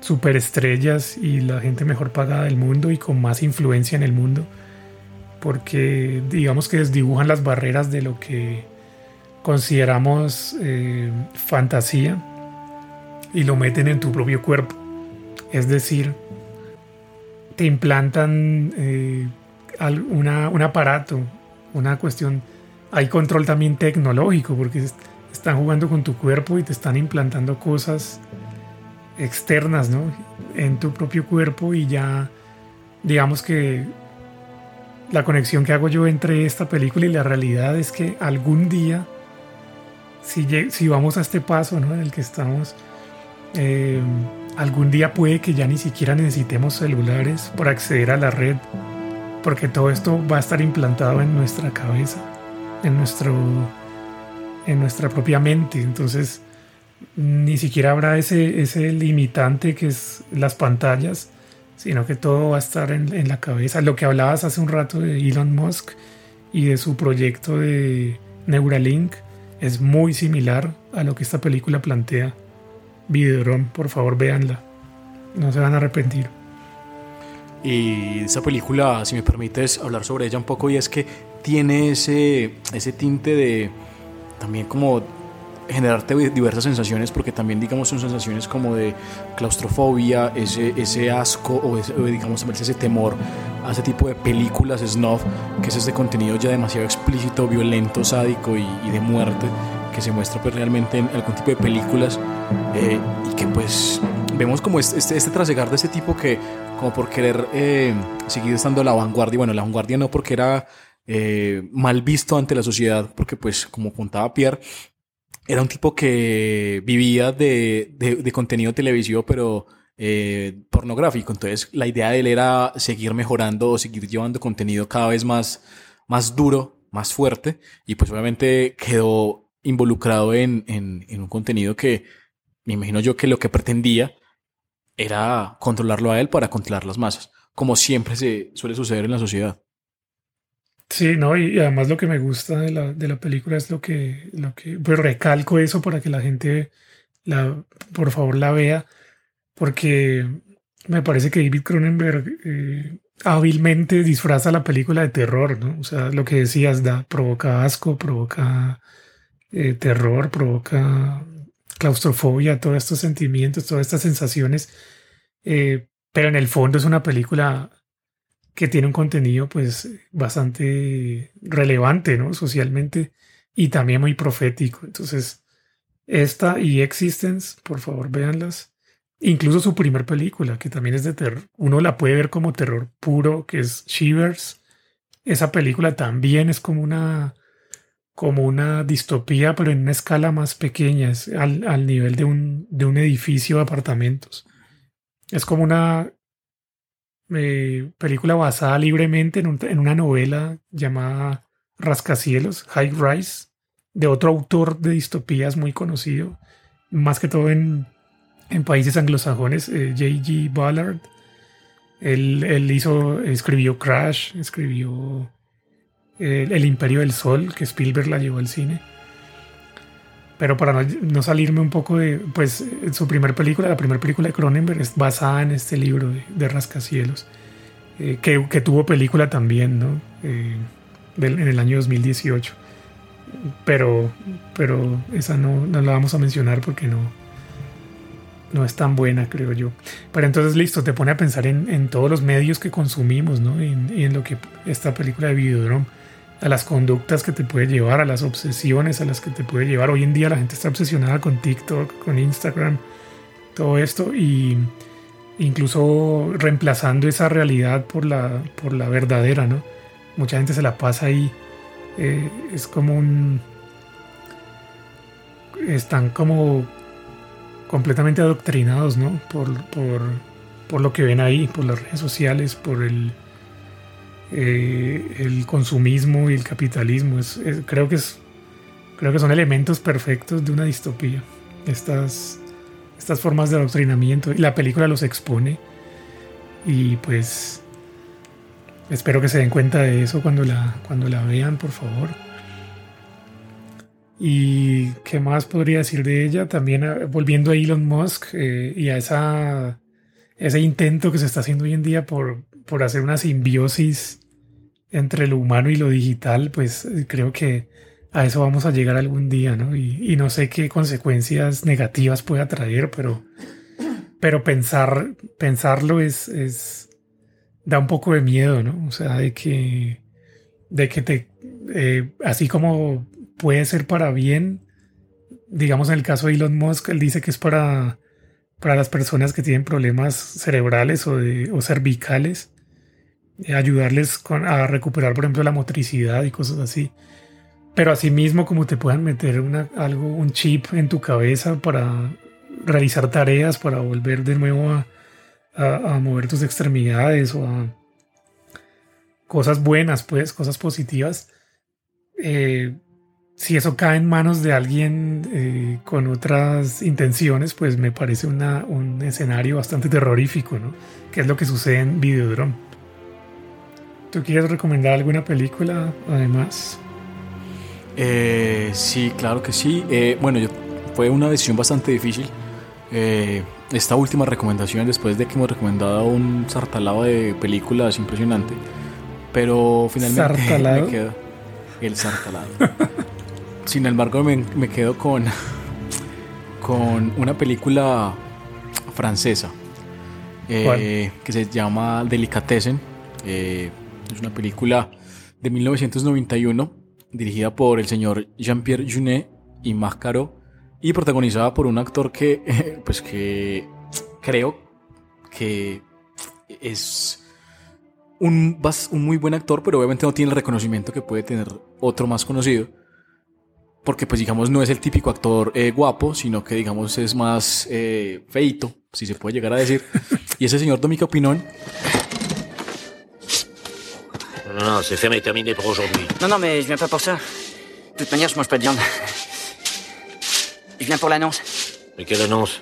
superestrellas y la gente mejor pagada del mundo y con más influencia en el mundo, porque digamos que desdibujan las barreras de lo que consideramos eh, fantasía y lo meten en tu propio cuerpo. Es decir, te implantan eh, un aparato, una cuestión hay control también tecnológico porque están jugando con tu cuerpo y te están implantando cosas externas, ¿no? En tu propio cuerpo y ya, digamos que la conexión que hago yo entre esta película y la realidad es que algún día, si, vamos a este paso, ¿no? En el que estamos, eh, algún día puede que ya ni siquiera necesitemos celulares para acceder a la red, porque todo esto va a estar implantado en nuestra cabeza en, nuestro, en nuestra propia mente. Entonces, ni siquiera habrá ese, ese limitante que es las pantallas, sino que todo va a estar en, en, la cabeza. Lo que hablabas hace un rato de Elon Musk y de su proyecto de Neuralink es muy similar a lo que esta película plantea. Videodrome, por favor, véanla. No se van a arrepentir. Y esa película, si me permites hablar sobre ella un poco, y es que tiene ese, ese tinte de también como generarte diversas sensaciones porque también digamos son sensaciones como de claustrofobia, ese, ese asco o, digamos ese temor a ese tipo de películas snuff, que es este contenido ya demasiado explícito, violento, sádico y, de muerte que se muestra pues realmente en algún tipo de películas eh, y que pues vemos como este, este, este trasegar de ese tipo que como por querer eh, seguir estando a la vanguardia, bueno la vanguardia no porque era eh, mal visto ante la sociedad, porque pues como contaba Pierre, era un tipo que vivía de, de, contenido televisivo, pero eh, pornográfico. Entonces la idea de él era seguir mejorando o seguir llevando contenido cada vez más, más duro, más fuerte, y pues obviamente quedó involucrado en, en, en un contenido que me imagino yo que lo que pretendía era controlarlo a él para controlar las masas, como siempre se suele suceder en la sociedad. Sí, no, y, además lo que me gusta de la, de la película es lo que, lo que, pues recalco eso para que la gente, la, por favor, la vea, porque me parece que David Cronenberg eh, hábilmente disfraza la película de terror, ¿no? O sea, lo que decías, da, provoca asco, provoca eh, terror, provoca claustrofobia, todos estos sentimientos, todas estas sensaciones. Eh, pero en el fondo es una película que tiene un contenido pues bastante relevante, ¿no? Socialmente y también muy profético. Entonces, esta y Existence, por favor, véanlas. Incluso su primer película, que también es de terror. Uno la puede ver como terror puro, que es Shivers. Esa película también es como una, como una distopía, pero en una escala más pequeña, es al, al nivel de un, de un edificio de apartamentos. Es como una eh, película basada libremente en, una novela llamada Rascacielos, High Rise, de otro autor de distopías muy conocido, más que todo en, en países anglosajones, eh, J.G. Ballard. Él, él, hizo, escribió Crash, escribió eh, El Imperio del Sol, que Spielberg la llevó al cine. Pero para no, salirme un poco de, pues su primera película, la primera película de Cronenberg es basada en este libro de, Rascacielos, eh, que, que, tuvo película también, ¿no? Eh, en el año 2018. Pero, pero esa no, no, la vamos a mencionar porque no, no es tan buena, creo yo. Pero entonces, listo, te pone a pensar en, en todos los medios que consumimos, ¿no? Y en, en, lo que esta película de Videodrome a las conductas que te puede llevar, a las obsesiones a las que te puede llevar. Hoy en día la gente está obsesionada con TikTok, con Instagram, todo esto y incluso reemplazando esa realidad por la, por la verdadera, ¿no? Mucha gente se la pasa ahí. Eh, es como un... Están como completamente adoctrinados, ¿no? Por, por, por lo que ven ahí, por las redes sociales, por el eh, el consumismo y el capitalismo. Es, es, creo, que es, creo que son elementos perfectos de una distopía. Estas, estas formas de adoctrinamiento. Y la película los expone. Y pues espero que se den cuenta de eso cuando la, cuando la vean, por favor. ¿Y qué más podría decir de ella? También eh, volviendo a Elon Musk eh, y a esa, ese intento que se está haciendo hoy en día por, por hacer una simbiosis entre lo humano y lo digital, pues eh, creo que a eso vamos a llegar algún día, ¿no? Y, no sé qué consecuencias negativas pueda traer, pero, pero pensar, pensarlo es, es, da un poco de miedo, ¿no? O sea, de que, de que te, eh, así como puede ser para bien, digamos en el caso de Elon Musk, él dice que es para, para las personas que tienen problemas cerebrales o, o cervicales, eh, ayudarles a recuperar, por ejemplo, la motricidad y cosas así. Pero asimismo, como te puedan meter una, algo, un chip en tu cabeza para realizar tareas, para volver de nuevo a, mover tus extremidades o a cosas buenas, pues, cosas positivas. Eh, si eso cae en manos de alguien eh, con otras intenciones, pues me parece un escenario bastante terrorífico, ¿no? Que es lo que sucede en Videodrome. ¿Tú quieres recomendar alguna película además? Eh, sí, claro que sí. Eh, bueno, yo, fue una decisión bastante difícil. Eh, esta última recomendación, después de que hemos recomendado un sartalado de películas impresionante, pero finalmente ¿Sartalado? me quedo el sartalado. Sin embargo, me, me, quedo con, con una película francesa que se llama Delicatessen. Es una película de 1991 dirigida por el señor Jean-Pierre Junet y Máscaro y protagonizada por un actor que, pues que creo que es un, un muy buen actor, pero obviamente no tiene el reconocimiento que puede tener otro más conocido. Porque pues digamos no es el típico actor eh, guapo, sino que digamos es más eh, feito, si se puede llegar a decir. y ese señor Domica Opinón Non, non, c'est fermé, terminé pour aujourd'hui. Non, non, mais je viens pas pour ça. De toute manière, je mange pas de viande. Je viens pour l'annonce. ¿Y qué annonce?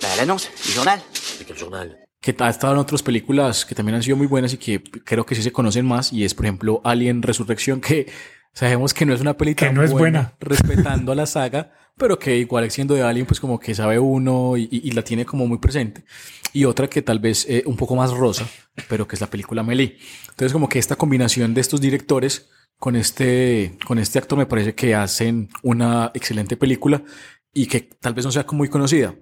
Bah, l'annonce, du journal. ¿De qué journal? Que ha estado en otras películas que también han sido muy buenas y que creo que sí se conocen más. Y es, por ejemplo, Alien Resurrección, que sabemos que no es una película que no es buena, respetando a la saga, pero que igual siendo de Alien, pues como que sabe uno y, y, y la tiene como muy presente. Y otra que tal vez eh, un poco más rosa, pero que es la película Melee. Entonces como que esta combinación de estos directores con este, con este actor me parece que hacen una excelente película y que tal vez no sea muy conocida.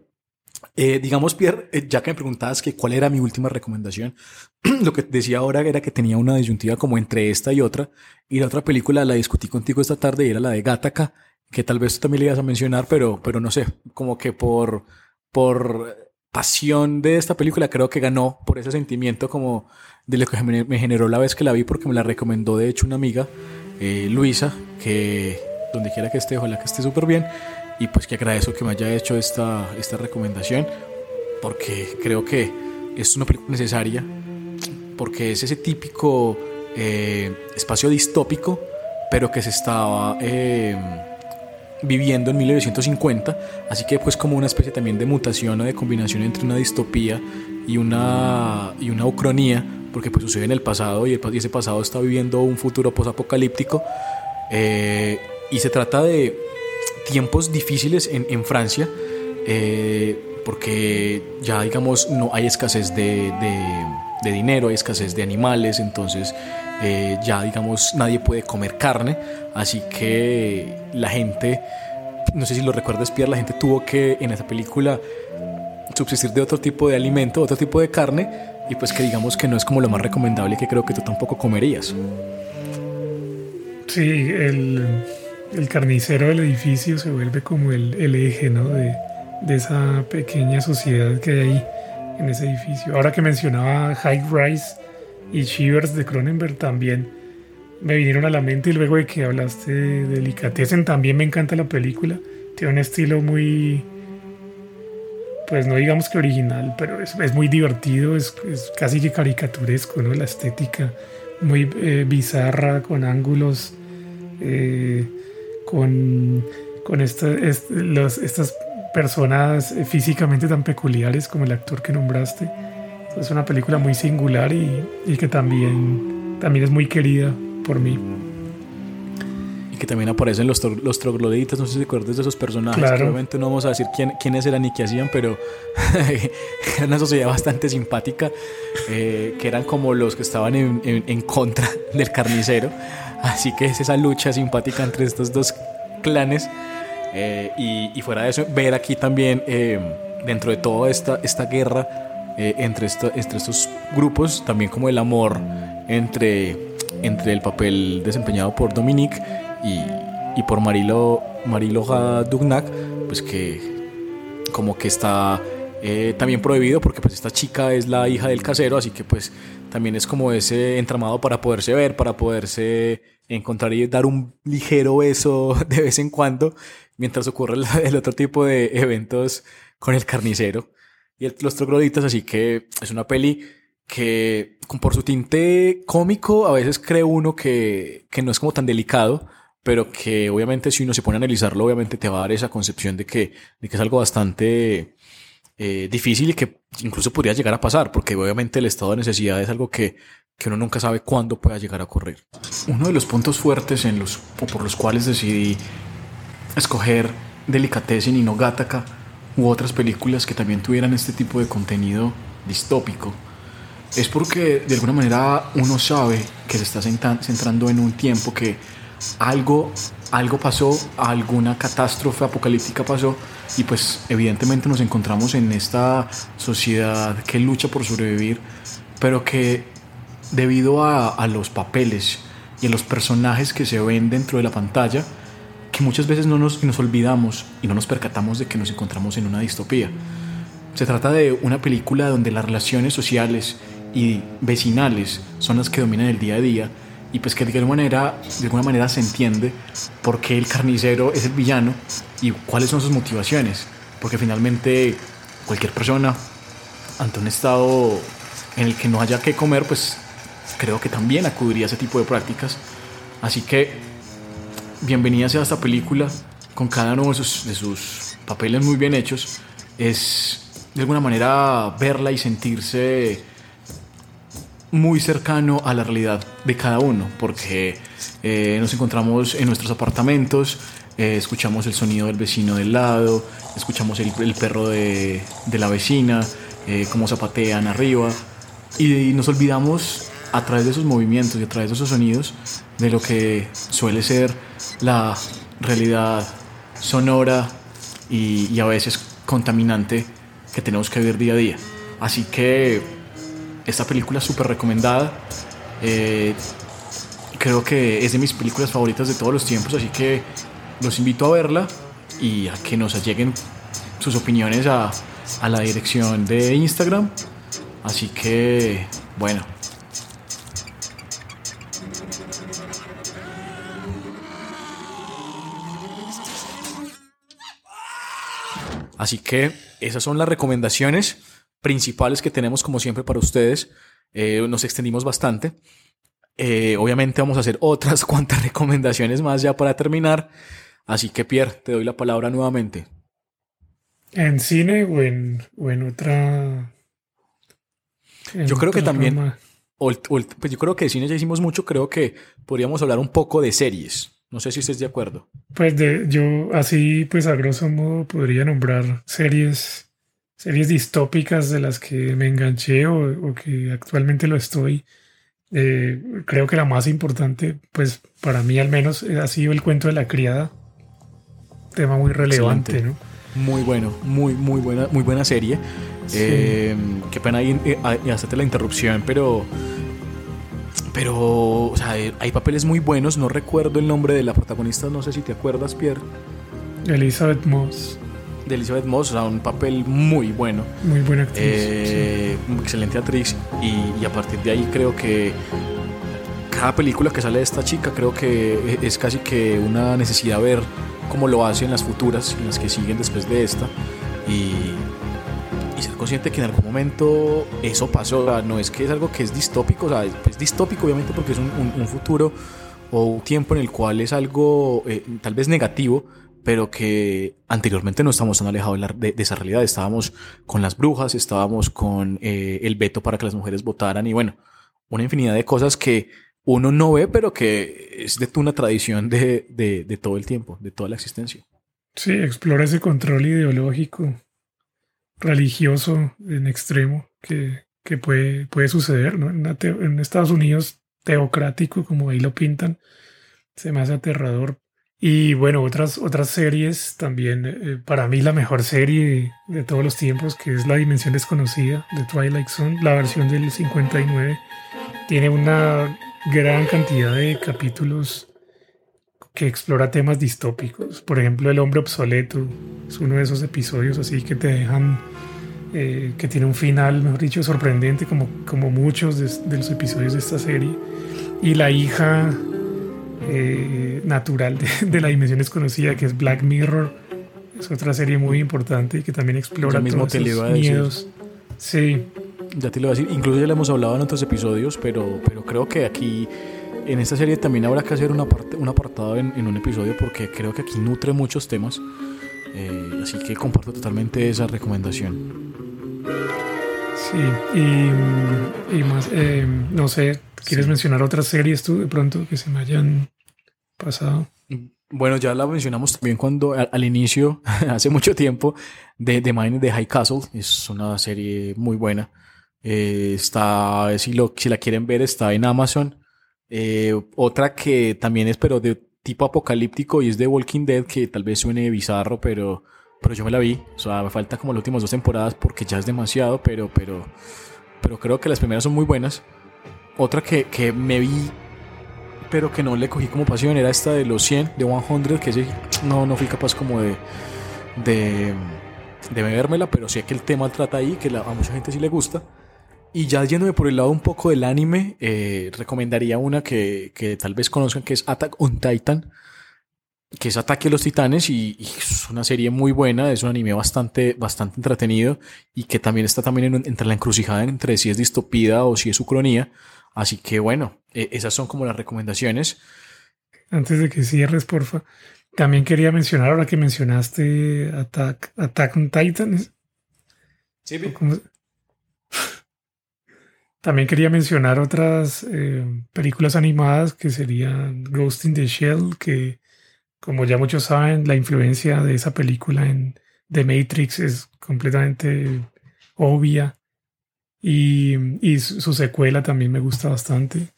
Eh, digamos, Pierre, eh, ya que me preguntabas que cuál era mi última recomendación, lo que decía ahora era que tenía una disyuntiva como entre esta y otra, y la otra película la discutí contigo esta tarde y era la de Gattaca, que tal vez tú también le ibas a mencionar, pero, pero no sé, como que por, por pasión de esta película creo que ganó por ese sentimiento como de lo que me generó la vez que la vi porque me la recomendó de hecho una amiga, eh, Luisa, que donde quiera que esté, ojalá que esté súper bien y pues que agradezco que me haya hecho esta, esta recomendación porque creo que es una película necesaria porque es ese típico eh, espacio distópico pero que se estaba eh, viviendo en 1950 así que pues como una especie también de mutación o de combinación entre una distopía y una, y una ucronía porque pues sucede en el pasado y, ese pasado está viviendo un futuro posapocalíptico eh, y se trata de tiempos difíciles en, en Francia, eh, porque ya digamos no hay escasez de, de, dinero, hay escasez de animales, entonces eh, ya digamos nadie puede comer carne, así que la gente, no sé si lo recuerdas Pierre, la gente tuvo que en esa película subsistir de otro tipo de alimento, otro tipo de carne, y pues que digamos que no es como lo más recomendable que creo que tú tampoco comerías. Sí, el, el carnicero del edificio se vuelve como el, el eje ¿no? de, de, esa pequeña sociedad que hay ahí en ese edificio. Ahora que mencionaba High Rise y Shivers de Cronenberg también me vinieron a la mente y luego de que hablaste de Delicatessen también me encanta la película. Tiene un estilo muy, pues no digamos que original, pero es, es muy divertido, es, es, casi que caricaturesco, ¿no? La estética muy eh, bizarra, con ángulos eh, con, con estas personas físicamente tan peculiares como el actor que nombraste. Es una película muy singular y, y que también, también es muy querida por mí y que también aparecen los, los trogloditas, no sé si recuerdas de esos personajes, claro. obviamente no vamos a decir quién, quiénes eran ni qué hacían, pero era una sociedad bastante simpática, eh, que eran como los que estaban en, en, contra del carnicero, así que es esa lucha simpática entre estos dos clanes, eh, y, y, fuera de eso, ver aquí también, eh, dentro de toda esta, esta guerra entre, esta, entre estos grupos, también como el amor entre, entre el papel desempeñado por Dominique y, por Marilo, Mariloja Dugnac, pues que como que está eh, también prohibido porque pues esta chica es la hija del casero, así que pues también es como ese entramado para poderse ver, para poderse encontrar y dar un ligero beso de vez en cuando, mientras ocurre el, otro tipo de eventos con el carnicero y los trogloditas, así que es una peli que por su tinte cómico a veces cree uno que, que no es como tan delicado, pero que obviamente si uno se pone a analizarlo, obviamente te va a dar esa concepción de que, de que es algo bastante eh, difícil y que incluso podría llegar a pasar, porque obviamente el estado de necesidad es algo que, que uno nunca sabe cuándo pueda llegar a ocurrir. Uno de los puntos fuertes en los, por los cuales decidí escoger Delicatessen y no u otras películas que también tuvieran este tipo de contenido distópico es porque de alguna manera uno sabe que se está centrando en un tiempo que algo, algo pasó, alguna catástrofe apocalíptica pasó y pues evidentemente nos encontramos en esta sociedad que lucha por sobrevivir, pero que debido a, a los papeles y a los personajes que se ven dentro de la pantalla, que muchas veces no nos, nos olvidamos y no nos percatamos de que nos encontramos en una distopía. Se trata de una película donde las relaciones sociales y vecinales son las que dominan el día a día y pues que de alguna manera, de alguna manera se entiende por qué el carnicero es el villano y cuáles son sus motivaciones, porque finalmente cualquier persona ante un estado en el que no haya que comer, pues creo que también acudiría a ese tipo de prácticas. Así que bienvenida sea esta película con cada uno de sus, papeles muy bien hechos. Es de alguna manera verla y sentirse muy cercano a la realidad de cada uno, porque eh, nos encontramos en nuestros apartamentos, eh, escuchamos el sonido del vecino del lado, escuchamos el, perro de, la vecina, eh, cómo zapatean arriba, y, nos olvidamos a través de esos movimientos y a través de esos sonidos de lo que suele ser la realidad sonora y, a veces contaminante que tenemos que vivir día a día. Así que esta película es súper recomendada. Eh, creo que es de mis películas favoritas de todos los tiempos, así que los invito a verla y a que nos lleguen sus opiniones a, a la dirección de Instagram. Así que, bueno. Así que esas son las recomendaciones principales que tenemos como siempre para ustedes. Eh, nos extendimos bastante. Eh, obviamente vamos a hacer otras cuantas recomendaciones más ya para terminar. Así que Pierre, te doy la palabra nuevamente. ¿En cine o en, otra? yo creo que también... pues yo creo que de cine ya hicimos mucho. Creo que podríamos hablar un poco de series. No sé si estés de acuerdo. Pues de, yo así, pues a grosso modo podría nombrar series, series distópicas de las que me enganché o, que actualmente lo estoy. Eh, creo que la más importante, pues para mí al menos, ha sido el cuento de la criada. Tema muy relevante, ¿no? Muy bueno, muy, muy buena, muy buena serie. Eh, qué pena ahí, eh, hacerte la interrupción, pero pero, o sea, hay papeles muy buenos. No recuerdo el nombre de la protagonista, no sé si te acuerdas, Pierre. Elizabeth Moss. De Elizabeth Moss, o sea, un papel muy bueno. Muy buena actriz. Eh, excelente actriz. Y, a partir de ahí creo que cada película que sale de esta chica, creo que es casi que una necesidad ver cómo lo hace en las futuras, en las que siguen después de esta. Y, y ser consciente que en algún momento eso pasó. no es que es algo que es distópico, o sea, es distópico obviamente porque es un, futuro o un tiempo en el cual es algo eh, tal vez negativo, pero que anteriormente no estábamos tan alejados de, esa realidad. Estábamos con las brujas, estábamos con eh, el veto para que las mujeres votaran y bueno, una infinidad de cosas que uno no ve, pero que es de una tradición de, de todo el tiempo, de toda la existencia. Sí, explora ese control ideológico religioso en extremo que, que puede, puede suceder, ¿no? En, Estados Unidos teocrático, como ahí lo pintan, se me hace aterrador. Y bueno, otras, otras series también, eh, para mí la mejor serie de, todos los tiempos, que es La Dimensión Desconocida de Twilight Zone, la versión del 59, tiene una gran cantidad de capítulos que explora temas distópicos. Por ejemplo, El hombre obsoleto es uno de esos episodios así que te dejan, eh, que tiene un final, mejor dicho, sorprendente, como, como muchos de, los episodios de esta serie. Y la hija eh, natural de, la dimensión desconocida, que es Black Mirror, es otra serie muy importante que también explora mismo todos esos miedos. Sí. Ya te lo voy a decir, incluso ya lo hemos hablado en otros episodios, pero, pero creo que aquí en esta serie también habrá que hacer una parte, un apartado en, un episodio porque creo que aquí nutre muchos temas. Eh, así que comparto totalmente esa recomendación. Sí, y, más, eh, no sé, ¿quieres mencionar otras series tú de pronto que se me hayan pasado? Bueno, ya la mencionamos también cuando al, inicio, hace mucho tiempo, de The Mind de High Castle. Es una serie muy buena. Eh, está, si, lo, si la quieren ver, está en Amazon. Eh, otra que también es, pero de tipo apocalíptico y es de Walking Dead, que tal vez suene bizarro, pero, pero yo me la vi. O sea, me falta como las últimas dos temporadas porque ya es demasiado, pero, pero, pero creo que las primeras son muy buenas. Otra que, que me vi, pero que no le cogí como pasión, era esta de los 100, de 100, que sí, no, no fui capaz como de, de, de bebérmela, pero sé que el tema trata ahí, que a mucha gente sí le gusta. Y ya yéndome por el lado un poco del anime, eh, recomendaría una que, que, tal vez conozcan, que es Attack on Titan, que es Ataque a los Titanes y, es una serie muy buena, es un anime bastante, bastante entretenido y que también está también entre la encrucijada entre si es distopía o si es ucronía. Así que bueno, e, esas son como las recomendaciones. Antes de que cierres, porfa, también quería mencionar, ahora que mencionaste Attack, Attack on Titan. Sí, También quería mencionar otras eh, películas animadas que serían Ghost in the Shell, que como ya muchos saben, la influencia de esa película en The Matrix es completamente obvia. Y, y su, secuela también me gusta bastante.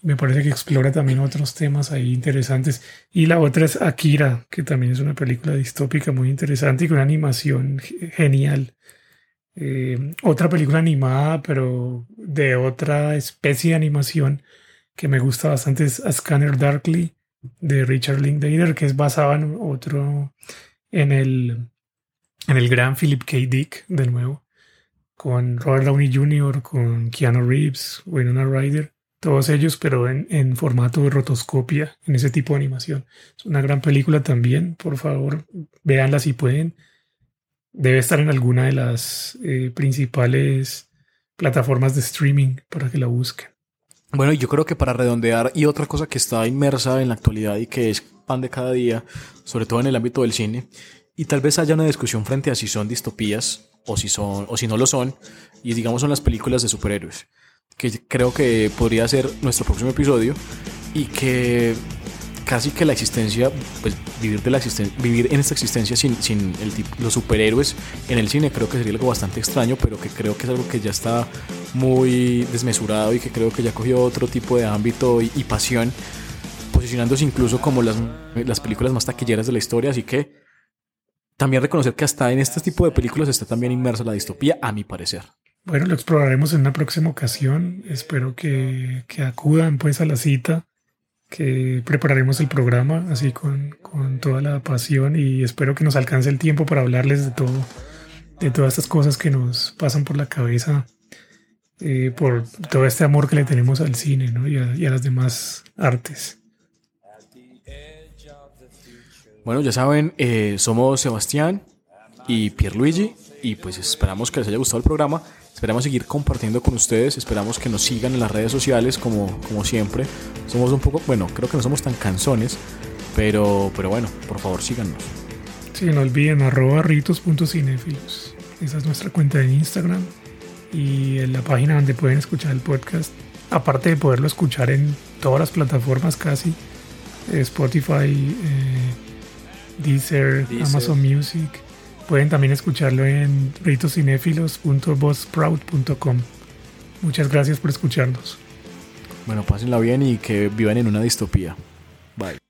Me parece que explora también otros temas ahí interesantes. Y la otra es Akira, que también es una película distópica muy interesante y con una animación genial. Eh, otra película animada, pero de otra especie de animación que me gusta bastante es Scanner Darkly de Richard Linklater, que es basado en otro, en el, en el gran Philip K. Dick, de nuevo, con Robert Downey Jr., con Keanu Reeves, Winona Ryder, todos ellos, pero en, en, formato de rotoscopia, en ese tipo de animación. Es una gran película también, por favor, véanla si pueden. Debe estar en alguna de las eh, principales plataformas de streaming para que la busquen. Bueno, yo creo que para redondear, y otra cosa que está inmersa en la actualidad y que es pan de cada día, sobre todo en el ámbito del cine, y tal vez haya una discusión frente a si son distopías o si son o si no lo son, y digamos son las películas de superhéroes, que creo que podría ser nuestro próximo episodio y que casi que la existencia, pues vivir, de la vivir en esta existencia sin, sin los superhéroes en el cine creo que sería algo bastante extraño, pero que creo que es algo que ya está muy desmesurado y que creo que ya cogió otro tipo de ámbito y, pasión, posicionándose incluso como las, las películas más taquilleras de la historia, así que también reconocer que hasta en este tipo de películas está también inmersa la distopía, a mi parecer. Bueno, lo exploraremos en una próxima ocasión. Espero que, que acudan pues a la cita que prepararemos el programa así con, con, toda la pasión y espero que nos alcance el tiempo para hablarles de todo, de todas estas cosas que nos pasan por la cabeza, eh, por todo este amor que le tenemos al cine ¿no? y, a, las demás artes. Bueno, ya saben, eh, somos Sebastián y Pierluigi y pues esperamos que les haya gustado el programa. Esperamos seguir compartiendo con ustedes, esperamos que nos sigan en las redes sociales como, como siempre. Somos un poco, bueno, creo que no somos tan canzones, pero, pero bueno, por favor síganos. Sí, no olviden arroba ritos.cinefilos. Esa es nuestra cuenta de Instagram y en la página donde pueden escuchar el podcast. Aparte de poderlo escuchar en todas las plataformas casi, Spotify, eh, Deezer, Amazon Music Pueden también escucharlo en ritoscinéfilos.buzzsprout.com. Muchas gracias por escucharnos. Bueno, pásenla bien y que vivan en una distopía. Bye.